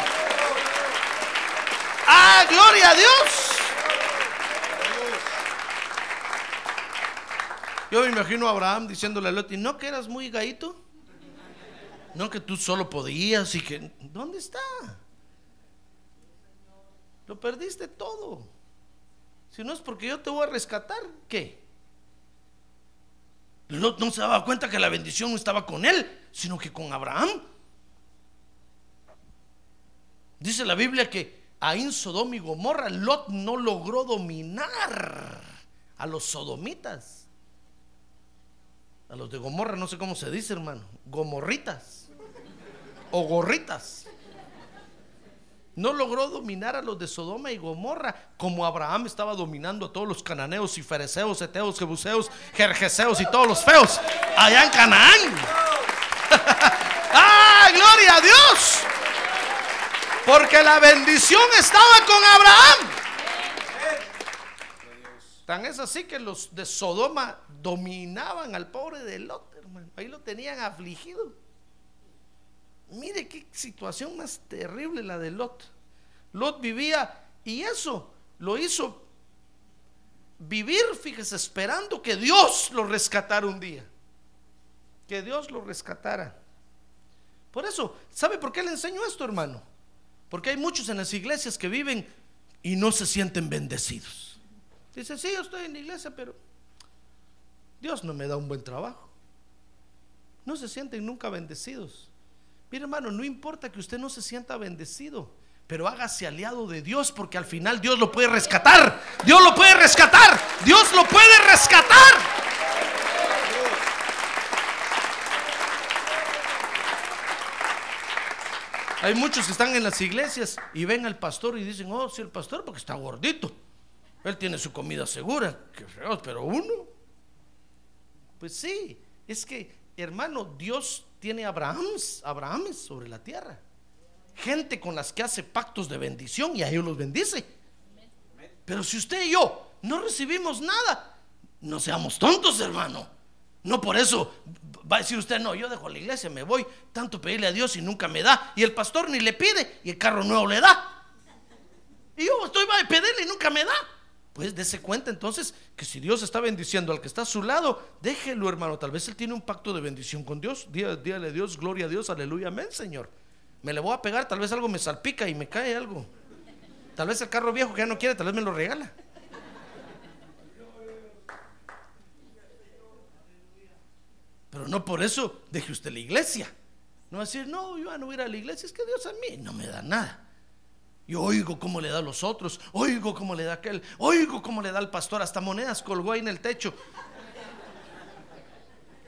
¡Ah, gloria a Dios! Yo me imagino a Abraham diciéndole a Lot, ¿y no que eras muy gaito? No que tú solo podías y que... ¿Dónde está? Lo perdiste todo. Si no es porque yo te voy a rescatar, ¿qué? Lot no se daba cuenta que la bendición no estaba con él, sino que con Abraham. Dice la Biblia que ahí en Sodoma y Gomorra Lot no logró dominar a los sodomitas. A los de Gomorra no sé cómo se dice, hermano. Gomorritas o gorritas. No logró dominar a los de Sodoma y Gomorra como Abraham estaba dominando a todos los cananeos y fereceos, eteos, jebuseos, jerjeseos y todos los feos allá en Canaán. ¡Ah, gloria a Dios! Porque la bendición estaba con Abraham. Tan es así que los de Sodoma dominaban al pobre de Lot, hermano. Ahí lo tenían afligido. Mire qué situación más terrible la de Lot. Lot vivía y eso lo hizo vivir, fíjese, esperando que Dios lo rescatara un día. Que Dios lo rescatara. Por eso, ¿sabe por qué le enseño esto, hermano? Porque hay muchos en las iglesias que viven y no se sienten bendecidos. Dice, sí, yo estoy en la iglesia, pero Dios no me da un buen trabajo. No se sienten nunca bendecidos. Mire hermano, no importa que usted no se sienta bendecido, pero hágase aliado de Dios porque al final Dios lo puede rescatar. Dios lo puede rescatar. Dios lo puede rescatar. Hay muchos que están en las iglesias y ven al pastor y dicen, oh, sí, el pastor porque está gordito. Él tiene su comida segura. Qué feo, pero uno. Pues sí, es que, hermano, Dios tiene Abrahams, Abraham sobre la tierra. Gente con las que hace pactos de bendición y a ellos los bendice. Pero si usted y yo no recibimos nada, no seamos tontos, hermano. No por eso va a decir usted, no, yo dejo la iglesia, me voy, tanto pedirle a Dios y nunca me da. Y el pastor ni le pide y el carro nuevo le da. Y yo estoy va a pedirle y nunca me da. Pues dése cuenta entonces que si Dios está bendiciendo al que está a su lado, déjelo hermano, tal vez él tiene un pacto de bendición con Dios, Dí- dígale a Dios, gloria a Dios, aleluya, amén Señor. Me le voy a pegar, tal vez algo me salpica y me cae algo. Tal vez el carro viejo que ya no quiere, tal vez me lo regala. Pero no por eso deje usted la iglesia. No va a decir, no, yo no voy a ir a la iglesia, es que Dios a mí no me da nada. Yo oigo cómo le da a los otros, oigo cómo le da a aquel, oigo cómo le da al pastor, hasta monedas colgó ahí en el techo.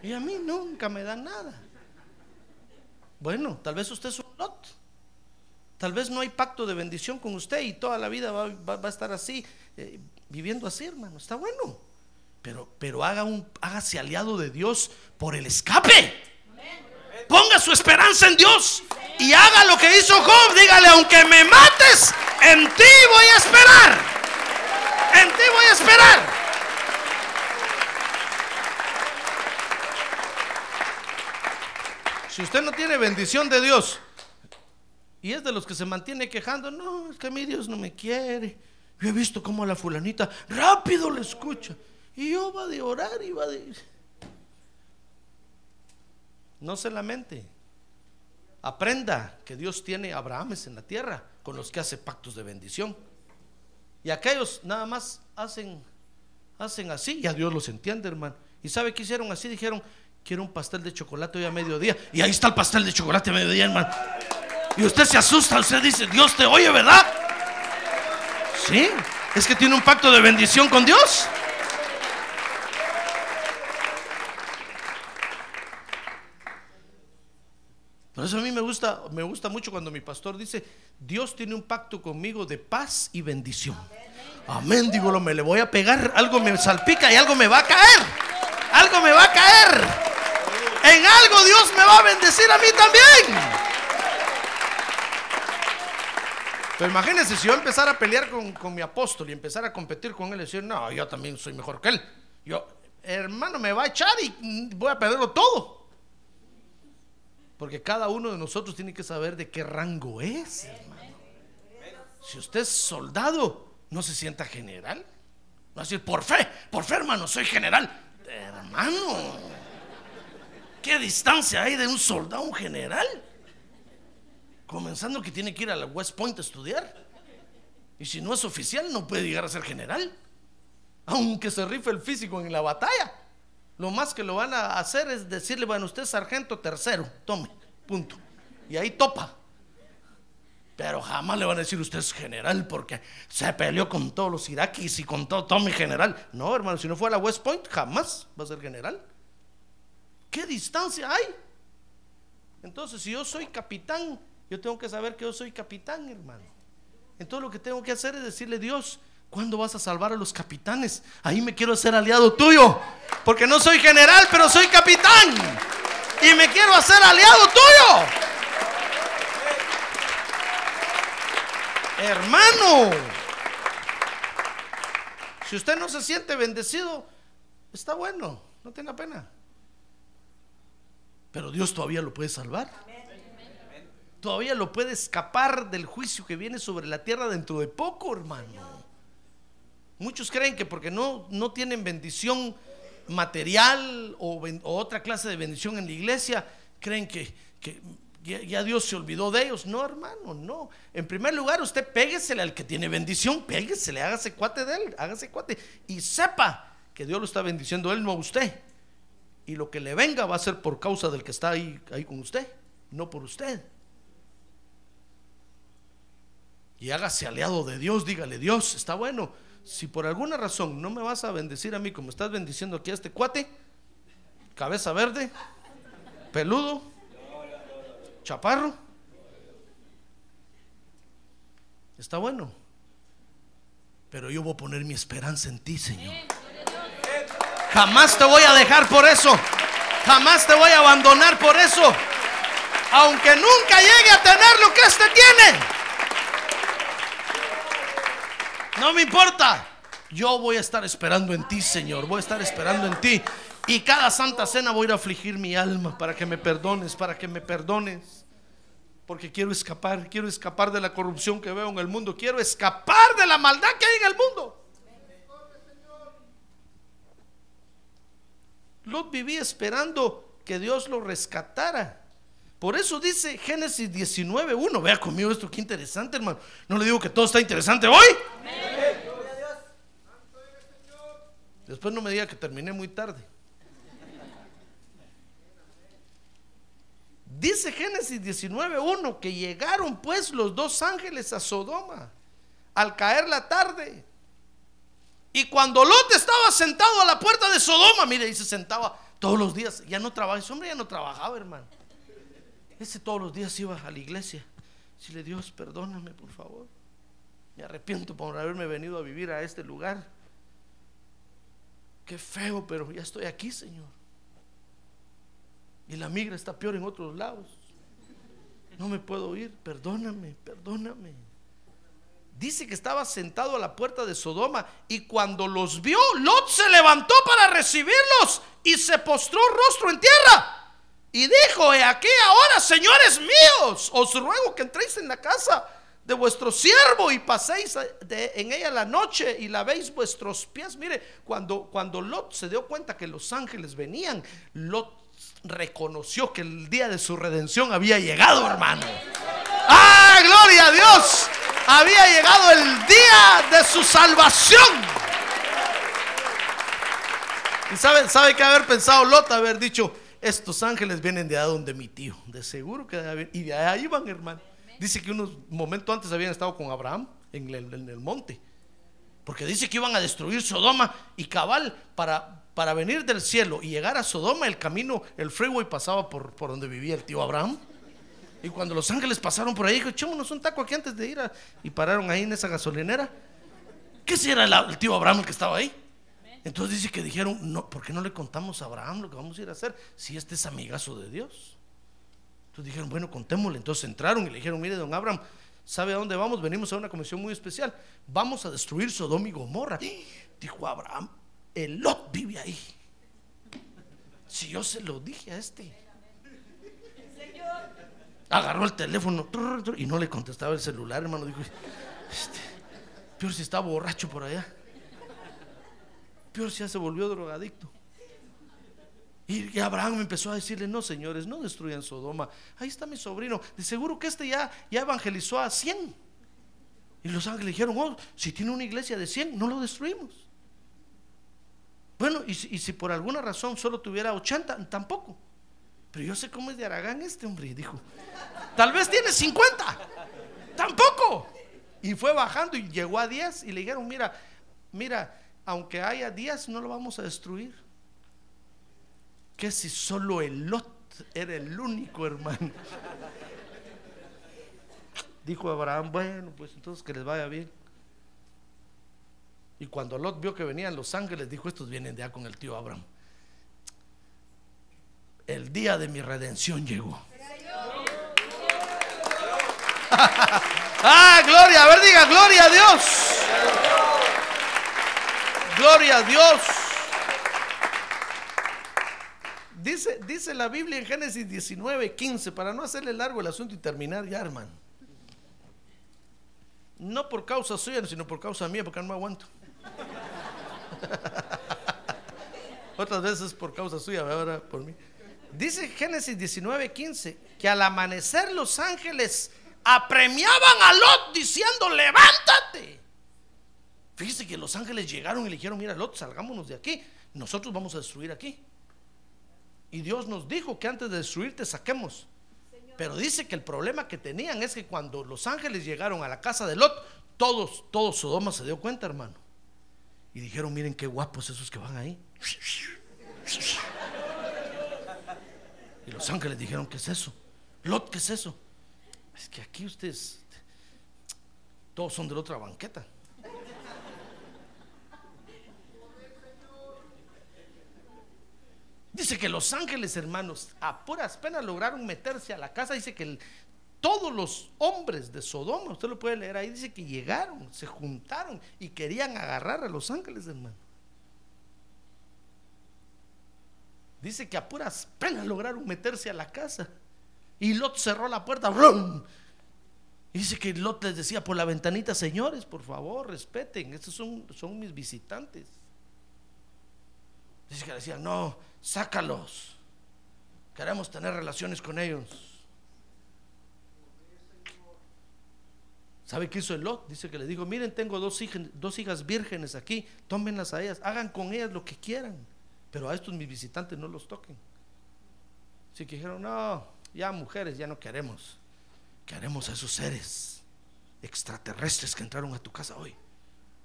Y a mí nunca me da nada. Bueno, tal vez usted es un lot. Tal vez no hay pacto de bendición con usted y toda la vida va, a estar así, eh, viviendo así, hermano. Está bueno. Pero, pero haga un, hágase aliado de Dios por el escape. Ponga su esperanza en Dios y haga lo que hizo Job. Dígale, aunque me mates, en ti voy a esperar. En ti voy a esperar. Si usted no tiene bendición de Dios y es de los que se mantiene quejando, no, es que mí Dios no me quiere. Yo he visto cómo la fulanita rápido le escucha. Y yo va de orar y va de... No se lamente. Aprenda que Dios tiene Abrahames en la tierra con los que hace pactos de bendición. Y aquellos nada más hacen, hacen así y a Dios los entiende, hermano. ¿Y sabe qué hicieron así? Dijeron, quiero un pastel de chocolate hoy a mediodía. Y ahí está el pastel de chocolate a mediodía, hermano. Y usted se asusta, usted dice, Dios te oye, ¿verdad? Sí, es que tiene un pacto de bendición con Dios. Por eso a mí me gusta, me gusta mucho cuando mi pastor dice, Dios tiene un pacto conmigo de paz y bendición. Amén, digo, lo me le voy a pegar, algo me salpica y algo me va a caer. Algo me va a caer. En algo Dios me va a bendecir a mí también. Pero imagínense si yo empezara a pelear con, con mi apóstol y empezara a competir con él y decir, no, yo también soy mejor que él. Yo, hermano, me va a echar y voy a perderlo todo. Porque cada uno de nosotros tiene que saber de qué rango es, hermano. Si usted es soldado, no se sienta general. No va a decir, por fe, por fe, hermano, soy general. Hermano, ¿qué distancia hay de un soldado a un general? Comenzando que tiene que ir a West Point a estudiar. Y si no es oficial, no puede llegar a ser general. Aunque se rife el físico en la batalla. Lo más que lo van a hacer es decirle, bueno, usted es sargento tercero, tome, punto. Y ahí topa. Pero jamás le van a decir usted es general porque se peleó con todos los iraquíes y con todo, todo mi general. No, hermano, si no fue a la West Point, jamás va a ser general. ¿Qué distancia hay? Entonces, si yo soy capitán, yo tengo que saber que yo soy capitán, hermano. Entonces lo que tengo que hacer es decirle, Dios, ¿cuándo vas a salvar a los capitanes? Ahí me quiero hacer aliado tuyo. Porque no soy general, pero soy capitán. Y me quiero hacer aliado tuyo. Hermano, si usted no se siente bendecido, está bueno, no tenga pena. Pero Dios todavía lo puede salvar. Todavía lo puede escapar del juicio que viene sobre la tierra dentro de poco, hermano. Muchos creen que porque no, no tienen bendición material o, otra clase de bendición en la iglesia, creen que, que ya, ya Dios se olvidó de ellos. No, hermano, no. En primer lugar, usted péguesele al que tiene bendición, péguesele, hágase cuate de él, hágase cuate. Y sepa que Dios lo está bendiciendo a él, no a usted. Y lo que le venga va a ser por causa del que está ahí, ahí con usted, no por usted. Y hágase aliado de Dios, dígale, Dios, está bueno. Si por alguna razón no me vas a bendecir a mí como estás bendiciendo aquí a este cuate, cabeza verde, peludo, chaparro, está bueno. Pero yo voy a poner mi esperanza en ti, Señor. Jamás te voy a dejar por eso. Jamás te voy a abandonar por eso. Aunque nunca llegue a tener lo que este tiene. No me importa. Yo voy a estar esperando en ti, Señor. Voy a estar esperando en ti. Y cada santa cena voy a afligir mi alma para que me perdones, para que me perdones. Porque quiero escapar, quiero escapar de la corrupción que veo en el mundo. Quiero escapar de la maldad que hay en el mundo. Lot vivía esperando que Dios lo rescatara. Por eso dice Génesis 19.1. Vea conmigo esto, qué interesante, hermano. No le digo que todo está interesante hoy. Después no me diga que terminé muy tarde. Dice Génesis 19.1 que llegaron pues los dos ángeles a Sodoma al caer la tarde. Y cuando Lot estaba sentado a la puerta de Sodoma, mire, y se sentaba todos los días, ya no trabajaba, ese hombre ya no trabajaba, hermano. Ese todos los días iba a la iglesia. le Dios, perdóname, por favor. Me arrepiento por haberme venido a vivir a este lugar. Qué feo, pero ya estoy aquí, Señor. Y la migra está peor en otros lados. No me puedo ir, perdóname, perdóname. Dice que estaba sentado a la puerta de Sodoma y cuando los vio, Lot se levantó para recibirlos y se postró rostro en tierra. Y dijo, he aquí ahora, señores míos, os ruego que entréis en la casa de vuestro siervo y paséis en ella la noche y lavéis vuestros pies. Mire, cuando, cuando Lot se dio cuenta que los ángeles venían, Lot reconoció que el día de su redención había llegado, hermano. ¡Ah, gloria a Dios! Había llegado el día de su salvación. Y sabe, sabe que haber pensado Lot, haber dicho, estos ángeles vienen de donde mi tío, de seguro que debe y de ahí van, hermano. Dice que unos momentos antes habían estado con Abraham en el, en el monte, porque dice que iban a destruir Sodoma y cabal para para venir del cielo y llegar a Sodoma, el camino, el freeway pasaba por, por donde vivía el tío Abraham. Y cuando los ángeles pasaron por ahí, dijo, echémonos un taco aquí antes de ir y pararon ahí en esa gasolinera. ¿Qué si era el, tío Abraham el que estaba ahí? Entonces dice que dijeron, ¿por qué no le contamos a Abraham lo que vamos a ir a hacer si este es amigazo de Dios? Entonces dijeron, bueno, contémosle. Entonces entraron y le dijeron, mire, don Abraham, ¿sabe a dónde vamos? Venimos a una comisión muy especial. Vamos a destruir Sodoma y Gomorra. Dijo Abraham, el Lot vive ahí. Si yo se lo dije a este. Agarró el teléfono y no le contestaba el celular, hermano. Dijo, este, peor si está borracho por allá. Peor si ya se volvió drogadicto. Y Abraham empezó a decirle, no señores, no destruyan Sodoma. Ahí está mi sobrino. De seguro que este ya, ya evangelizó a 100. Y los ángeles dijeron, oh, si tiene una iglesia de 100, no lo destruimos. Bueno, y, si por alguna razón solo tuviera 80, tampoco. Pero yo sé cómo es de Aragán este hombre. Dijo, tal vez tiene 50. Tampoco. Y fue bajando y llegó a 10 y le dijeron, mira, mira, aunque haya 10, no lo vamos a destruir. Que si solo el Lot era el único hermano. Dijo Abraham, bueno, pues entonces que les vaya bien. Y cuando Lot vio que venían los ángeles, dijo, estos vienen allá con el tío Abraham. El día de mi redención llegó. ah, gloria, a ver, diga, gloria a Dios. Gloria a Dios. Dice, dice la Biblia en Génesis 19, 15, para no hacerle largo el asunto y terminar ya, hermano. No por causa suya, sino por causa mía, porque no me aguanto. Otras veces por causa suya, ahora por mí. Dice Génesis 19, 15 que al amanecer los ángeles apremiaban a Lot diciendo, levántate. Fíjese que los ángeles llegaron y le dijeron, mira Lot, salgámonos de aquí, nosotros vamos a destruir aquí. Y Dios nos dijo que antes de destruirte saquemos. Pero dice que el problema que tenían es que cuando los ángeles llegaron a la casa de Lot, todos, todos Sodoma se dio cuenta, hermano. Y dijeron, miren qué guapos esos que van ahí. Y los ángeles dijeron, ¿qué es eso? Lot, ¿qué es eso? Es que aquí ustedes, todos son de la otra banqueta. Dice que los ángeles hermanos a puras penas lograron meterse a la casa. Dice que todos los hombres de Sodoma, usted lo puede leer ahí, dice que llegaron, se juntaron y querían agarrar a los ángeles, hermano. Dice que a puras penas lograron meterse a la casa. Y Lot cerró la puerta. dice que Lot les decía por la ventanita, señores, por favor, respeten, estos son, son mis visitantes. Dice que decían, no, sácalos. Queremos tener relaciones con ellos. ¿Sabe qué hizo el Lot? Dice que le dijo, miren, tengo dos hijas, dos hijas vírgenes aquí, tómenlas a ellas, hagan con ellas lo que quieran, pero a estos mis visitantes no los toquen. Así que dijeron, no, ya mujeres, ya no queremos, queremos a esos seres extraterrestres que entraron a tu casa hoy.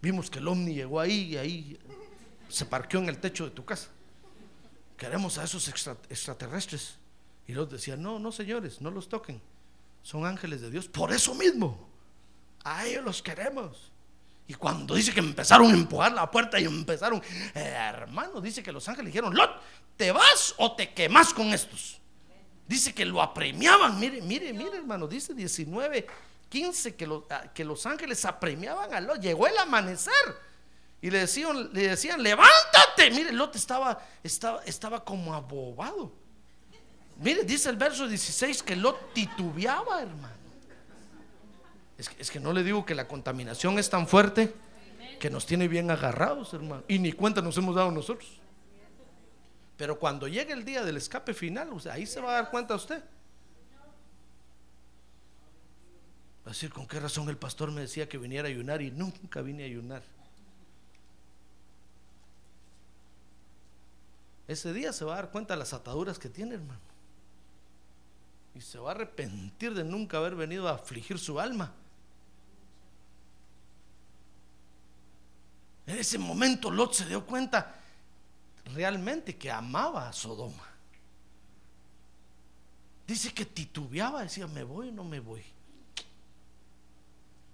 Vimos que el ovni llegó ahí y ahí se parqueó en el techo de tu casa. Queremos a esos extra- extraterrestres. Y los decían, no, no señores, no los toquen. Son ángeles de Dios. Por eso mismo, a ellos los queremos. Y cuando dice que empezaron a empujar la puerta y empezaron, eh, hermano, dice que los ángeles dijeron, Lot, ¿te vas o te quemas con estos? Dice que lo apremiaban, mire, mire, mire, hermano, dice 19, 15, que, los- ah, que los ángeles apremiaban a Lot. Llegó el amanecer y le decían, le decían levántate. Mire, Lot estaba, estaba, estaba como abobado. Mire, dice el verso 16 que Lot titubeaba, hermano. Es que, no le digo que la contaminación es tan fuerte que nos tiene bien agarrados, hermano. Y ni cuenta nos hemos dado nosotros. Pero cuando llegue el día del escape final, ahí se va a dar cuenta usted. Va a decir, ¿con qué razón el pastor me decía que viniera a ayunar y nunca vine a ayunar? Ese día se va a dar cuenta de las ataduras que tiene, hermano. Y se va a arrepentir de nunca haber venido a afligir su alma. En ese momento Lot se dio cuenta realmente que amaba a Sodoma. Dice que titubeaba, decía, me voy o no me voy.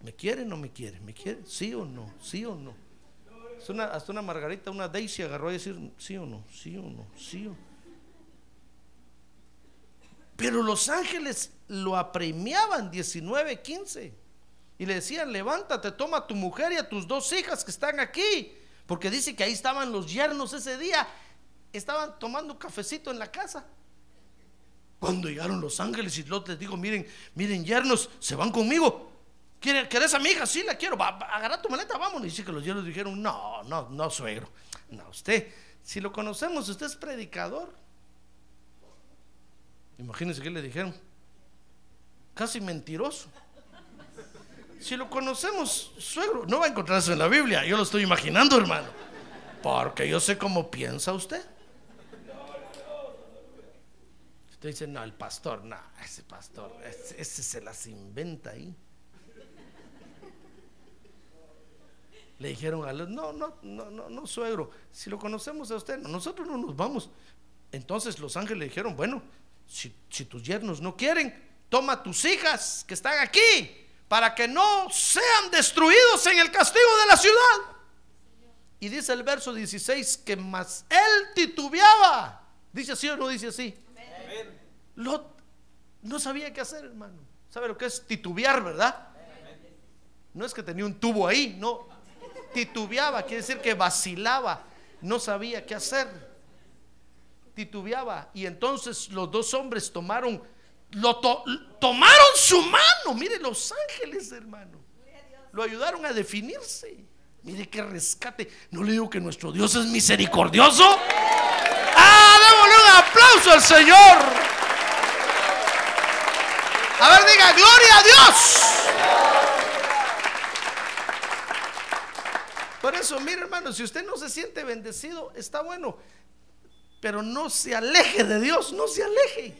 ¿Me quiere o no me quiere? ¿Me quiere? ¿Sí o no? ¿Sí o no? Hasta una, una Margarita, una Daisy agarró a decir, sí o no, sí o no, sí o no. Pero los ángeles lo apremiaban 19, 15. Y le decían, levántate, toma a tu mujer y a tus dos hijas que están aquí. Porque dice que ahí estaban los yernos ese día. Estaban tomando cafecito en la casa. Cuando llegaron los ángeles y Lot les dijo, miren, miren, yernos, se van conmigo. ¿Quiere- ¿Querés a mi hija? Sí, la quiero. Va, va, agarra tu maleta, vámonos. Y dice que los yernos dijeron, no, no, no, suegro. No, usted, si lo conocemos, usted es predicador. Imagínense qué le dijeron. Casi mentiroso. Si lo conocemos, suegro, no va a encontrar eso en la Biblia. Yo lo estoy imaginando, hermano. Porque yo sé cómo piensa usted. Usted dice, no, el pastor, no, ese pastor, ese se las inventa ahí. Le dijeron a los, no, no, no, no, no, suegro, si lo conocemos a usted, no, nosotros no nos vamos. Entonces los ángeles le dijeron, bueno, si, si tus yernos no quieren, toma tus hijas que están aquí para que no sean destruidos en el castigo de la ciudad. Y dice el verso 16 que más él titubeaba. Dice así o no dice así. Lot no sabía qué hacer, hermano. ¿Sabe lo que es titubear, verdad? No es que tenía un tubo ahí, no. Titubeaba, quiere decir que vacilaba, no sabía qué hacer. Titubeaba. Y entonces los dos hombres tomaron, lo to- tomaron su mano. Mire, los ángeles, hermano. Lo ayudaron a definirse. Mire qué rescate. No le digo que nuestro Dios es misericordioso. ¡Ah! Démosle un aplauso al Señor. A ver, diga, gloria a Dios. Por eso, mire hermano, si usted no se siente bendecido, está bueno. Pero no se aleje de Dios, no se aleje.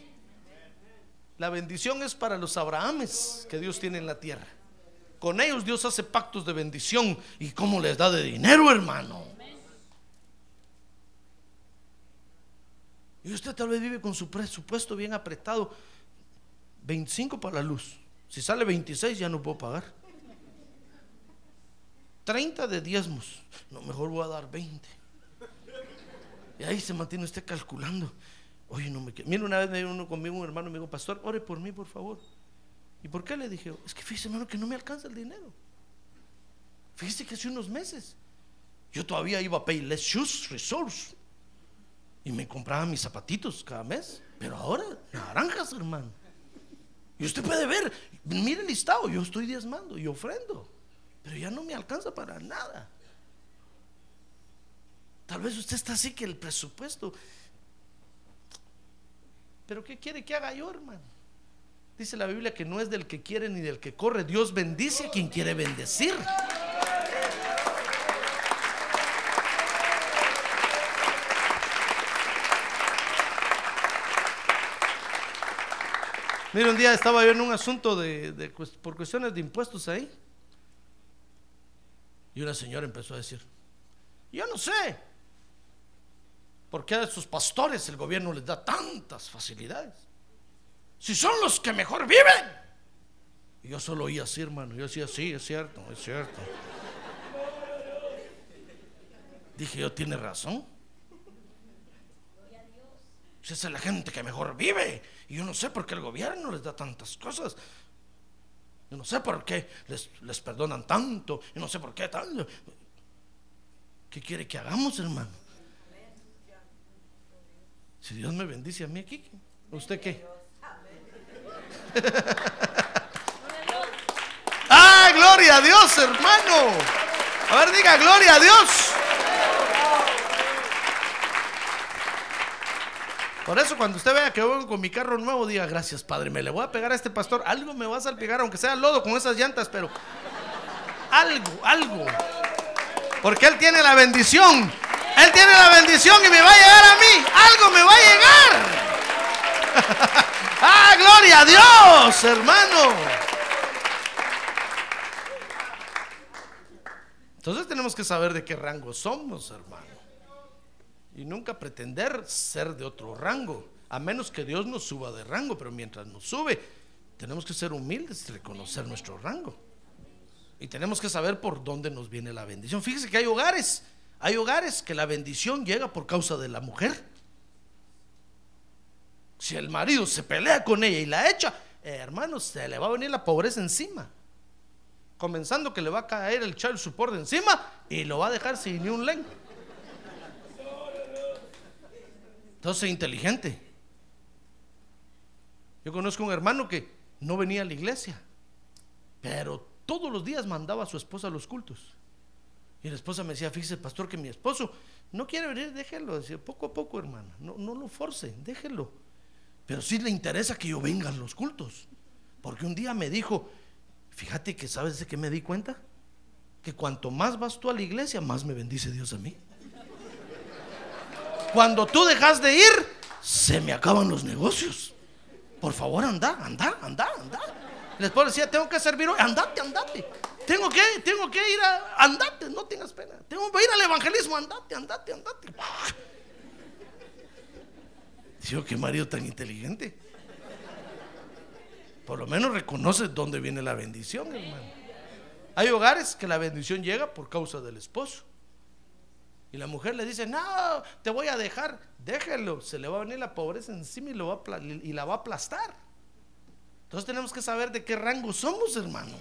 La bendición es para los Abrahames que Dios tiene en la tierra. Con ellos Dios hace pactos de bendición. ¿Y cómo les da de dinero, hermano? Y usted tal vez vive con su presupuesto bien apretado. 25 para la luz. Si sale 26 ya no puedo pagar. 30 de diezmos. No, mejor voy a dar 20. Y ahí se mantiene usted calculando. Oye, no me. Mira, una vez me vino uno conmigo, un hermano, me dijo, pastor, ore por mí, por favor. ¿Y por qué le dije? Es que fíjese, hermano, que no me alcanza el dinero. Fíjese que hace unos meses yo todavía iba a Payless Shoes Resource y me compraba mis zapatitos cada mes. Pero ahora, naranjas, hermano. Y usted puede ver, mire el listado, yo estoy diezmando y ofrendo, ya no me alcanza para nada. Tal vez usted está así que el presupuesto. Pero ¿qué quiere que haga yo, hermano? Dice la Biblia que no es del que quiere ni del que corre. Dios bendice a quien quiere bendecir. Mira, un día estaba yo en un asunto de, por cuestiones de impuestos ahí. Y una señora empezó a decir, yo no sé, ¿por qué a sus pastores el gobierno les da tantas facilidades? Si son los que mejor viven. Y yo solo oía así, hermano. Yo decía, sí, es cierto, es cierto. Dije, yo tiene razón. Si esa es la gente que mejor vive. Y yo no sé por qué el gobierno les da tantas cosas. Yo no sé por qué les, les perdonan tanto. Yo no sé por qué tanto. ¿Qué quiere que hagamos, hermano? Si Dios me bendice a mí aquí, ¿usted qué? ¡Ah, gloria a Dios, hermano! A ver, diga, gloria a Dios. Por eso cuando usted vea que voy con mi carro nuevo, diga, gracias Padre, me le voy a pegar a este pastor. Algo me va a salpicar, aunque sea lodo con esas llantas, pero algo, algo. Porque Él tiene la bendición. Él tiene la bendición y me va a llegar a mí. Algo me va a llegar. ¡Ah, gloria a Dios, hermano! Entonces tenemos que saber de qué rango somos, hermano. Y nunca pretender ser de otro rango, a menos que Dios nos suba de rango, pero mientras nos sube, tenemos que ser humildes y reconocer nuestro rango. Y tenemos que saber por dónde nos viene la bendición. Fíjese que hay hogares, hay hogares que la bendición llega por causa de la mujer. Si el marido se pelea con ella y la echa, eh, hermano, se le va a venir la pobreza encima. Comenzando que le va a caer el child support encima y lo va a dejar sin ni un len. Entonces, inteligente. Yo conozco un hermano que no venía a la iglesia, pero todos los días mandaba a su esposa a los cultos. Y la esposa me decía, fíjese, pastor, que mi esposo no quiere venir, déjelo. Decía, poco a poco, hermano, no, no lo force, déjelo. Pero sí le interesa que yo venga a los cultos. Porque un día me dijo, fíjate que sabes de qué me di cuenta. Que cuanto más vas tú a la iglesia, más me bendice Dios a mí. Cuando tú dejas de ir, se me acaban los negocios. Por favor, anda, anda, anda, anda. La esposa decía, tengo que servir hoy, andate, andate. Tengo que, tengo que ir a, andate, no tengas pena. Tengo que ir al evangelismo, andate, andate, andate. Digo, qué marido tan inteligente. Por lo menos reconoce dónde viene la bendición, hermano. Hay hogares que la bendición llega por causa del esposo. Y la mujer le dice, no, te voy a dejar, déjelo, se le va a venir la pobreza encima y, lo va a y la va a aplastar. Entonces tenemos que saber de qué rango somos, hermano.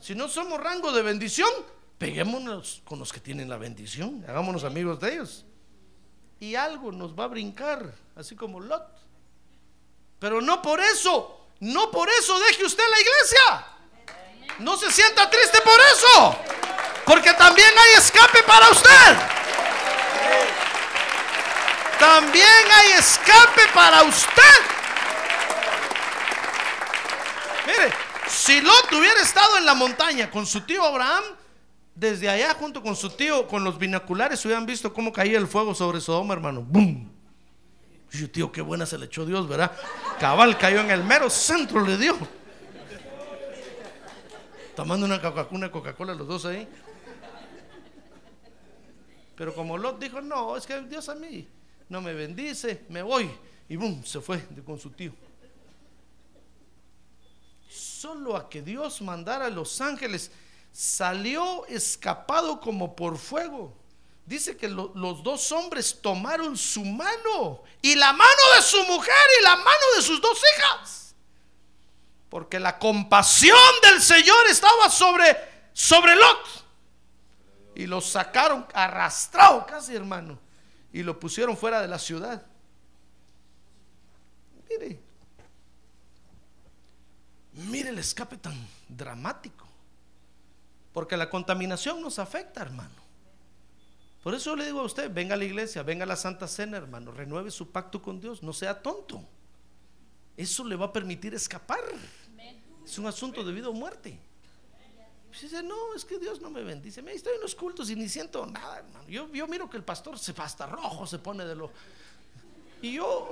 Si no somos rango de bendición, peguémonos con los que tienen la bendición, hagámonos amigos de ellos. Y algo nos va a brincar, así como Lot. Pero no por eso, no por eso deje usted la iglesia. No se sienta triste por eso. Porque también hay escape para usted. También hay escape para usted. Mire, si Lot hubiera estado en la montaña con su tío Abraham, desde allá junto con su tío, con los binoculares, hubieran visto cómo caía el fuego sobre Sodoma, hermano. ¡Bum! Y tío, qué buena se le echó Dios, ¿verdad? Cabal cayó en el mero centro, le dio. Tomando una Coca- Coca-Cola los dos ahí. Pero como Lot dijo, no, es que Dios a mí no me bendice, me voy. Y boom, se fue con su tío. Solo a que Dios mandara a los ángeles, salió escapado como por fuego. Dice que lo- los dos hombres tomaron su mano y la mano de su mujer y la mano de sus dos hijas. Porque la compasión del Señor estaba sobre, sobre Lot. Y lo sacaron arrastrado casi, hermano. Y lo pusieron fuera de la ciudad. Mire. Mire el escape tan dramático. Porque la contaminación nos afecta, hermano. Por eso le digo a usted, venga a la iglesia, venga a la Santa Cena, hermano, renueve su pacto con Dios, no sea tonto. Eso le va a permitir escapar. Es un asunto de vida o muerte. Pues dice, no, es que Dios no me bendice. Me estoy en los cultos y ni siento nada, hermano. Yo, yo miro que el pastor se hasta rojo, se pone de lo. Y yo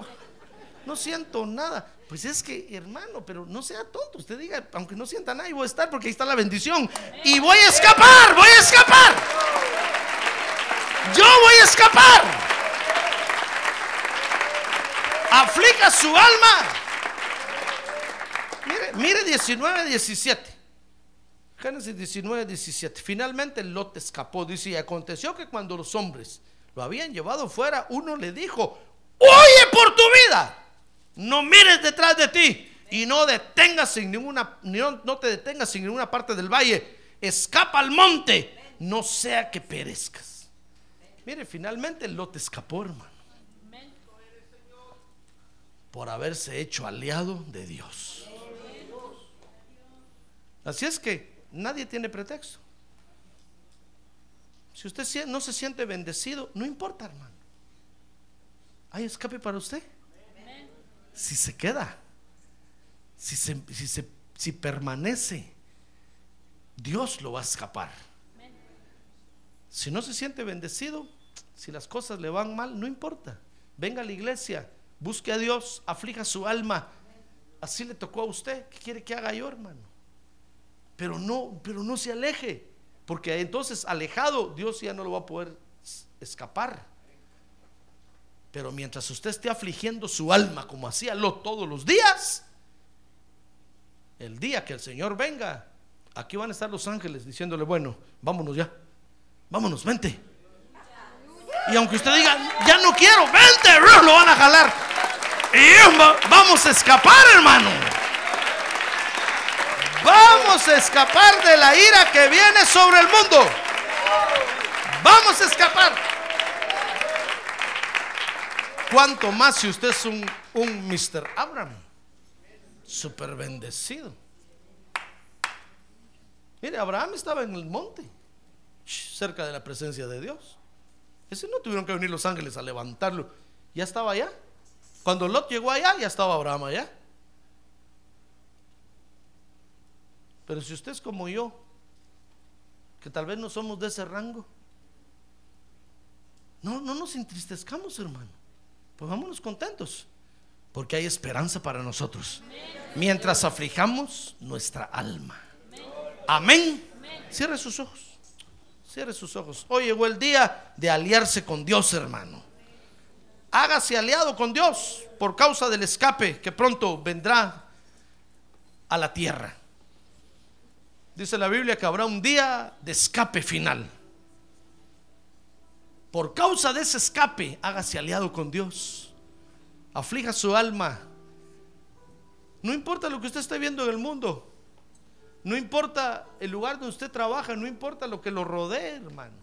no siento nada. Pues es que, hermano, pero no sea tonto. Usted diga, aunque no sienta nada, y voy a estar porque ahí está la bendición. Y voy a escapar, voy a escapar. Yo voy a escapar. Aflica su alma. Mire, mire 19, 17. Génesis 19, 17. Finalmente Lot escapó. Dice, y aconteció que cuando los hombres lo habían llevado fuera, uno le dijo, huye por tu vida. No mires detrás de ti y no detengas en ninguna, no, no te detengas en ninguna parte del valle. Escapa al monte, no sea que perezcas. Mire, finalmente Lot escapó, hermano. Por haberse hecho aliado de Dios. Así es que nadie tiene pretexto. Si usted no se siente bendecido, no importa, hermano. Hay escape para usted. Si se queda, si, se, permanece, Dios lo va a escapar. Si no se siente bendecido, si las cosas le van mal, no importa. Venga a la iglesia, busque a Dios, aflija su alma. Así le tocó a usted. ¿Qué quiere que haga yo, hermano? Pero no, pero no se aleje, porque entonces alejado Dios ya no lo va a poder escapar. Pero mientras usted esté afligiendo su alma como hacía Lot todos los días, el día que el Señor venga, aquí van a estar los ángeles diciéndole, bueno, vámonos ya, vámonos, vente. Y aunque usted diga, ya no quiero, vente, lo van a jalar. Y va- vamos a escapar, hermano. Vamos a escapar de la ira que viene sobre el mundo. Vamos a escapar. ¿Cuánto más si usted es un, un Mr. Abraham? Super bendecido. Mire, Abraham estaba en el monte, cerca de la presencia de Dios. Ese no tuvieron que venir los ángeles a levantarlo. Ya estaba allá. Cuando Lot llegó allá, ya estaba Abraham allá. Pero si usted es como yo, que tal vez no somos de ese rango, no, no nos entristezcamos, hermano. Pues vámonos contentos, porque hay esperanza para nosotros. Mientras aflijamos nuestra alma. Amén. Cierre sus ojos. Cierre sus ojos. Hoy llegó el día de aliarse con Dios, hermano. Hágase aliado con Dios por causa del escape que pronto vendrá a la tierra. Dice la Biblia que habrá un día de escape final. Por causa de ese escape, hágase aliado con Dios. Aflija su alma. No importa lo que usted esté viendo en el mundo. No importa el lugar donde usted trabaja. No importa lo que lo rodee, hermano.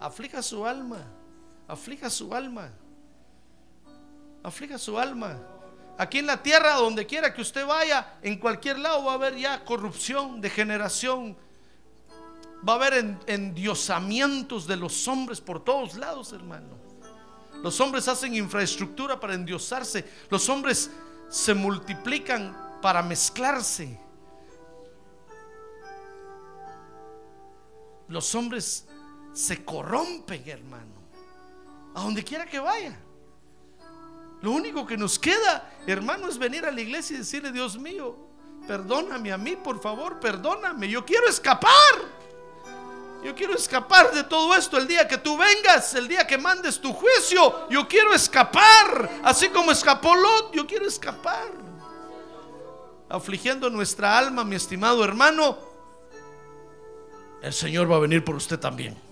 Aflija su alma. Aflija su alma. Aflija su alma. Aquí en la tierra, donde quiera que usted vaya, en cualquier lado va a haber ya corrupción, degeneración. Va a haber en- endiosamientos de los hombres por todos lados, hermano. Los hombres hacen infraestructura para endiosarse. Los hombres se multiplican para mezclarse. Los hombres se corrompen, hermano. A donde quiera que vaya. Lo único que nos queda, hermano, es venir a la iglesia y decirle, Dios mío, perdóname a mí, por favor, perdóname. Yo quiero escapar. Yo quiero escapar de todo esto el día que tú vengas, el día que mandes tu juicio. Yo quiero escapar. Así como escapó Lot, yo quiero escapar. Afligiendo nuestra alma, mi estimado hermano, el Señor va a venir por usted también.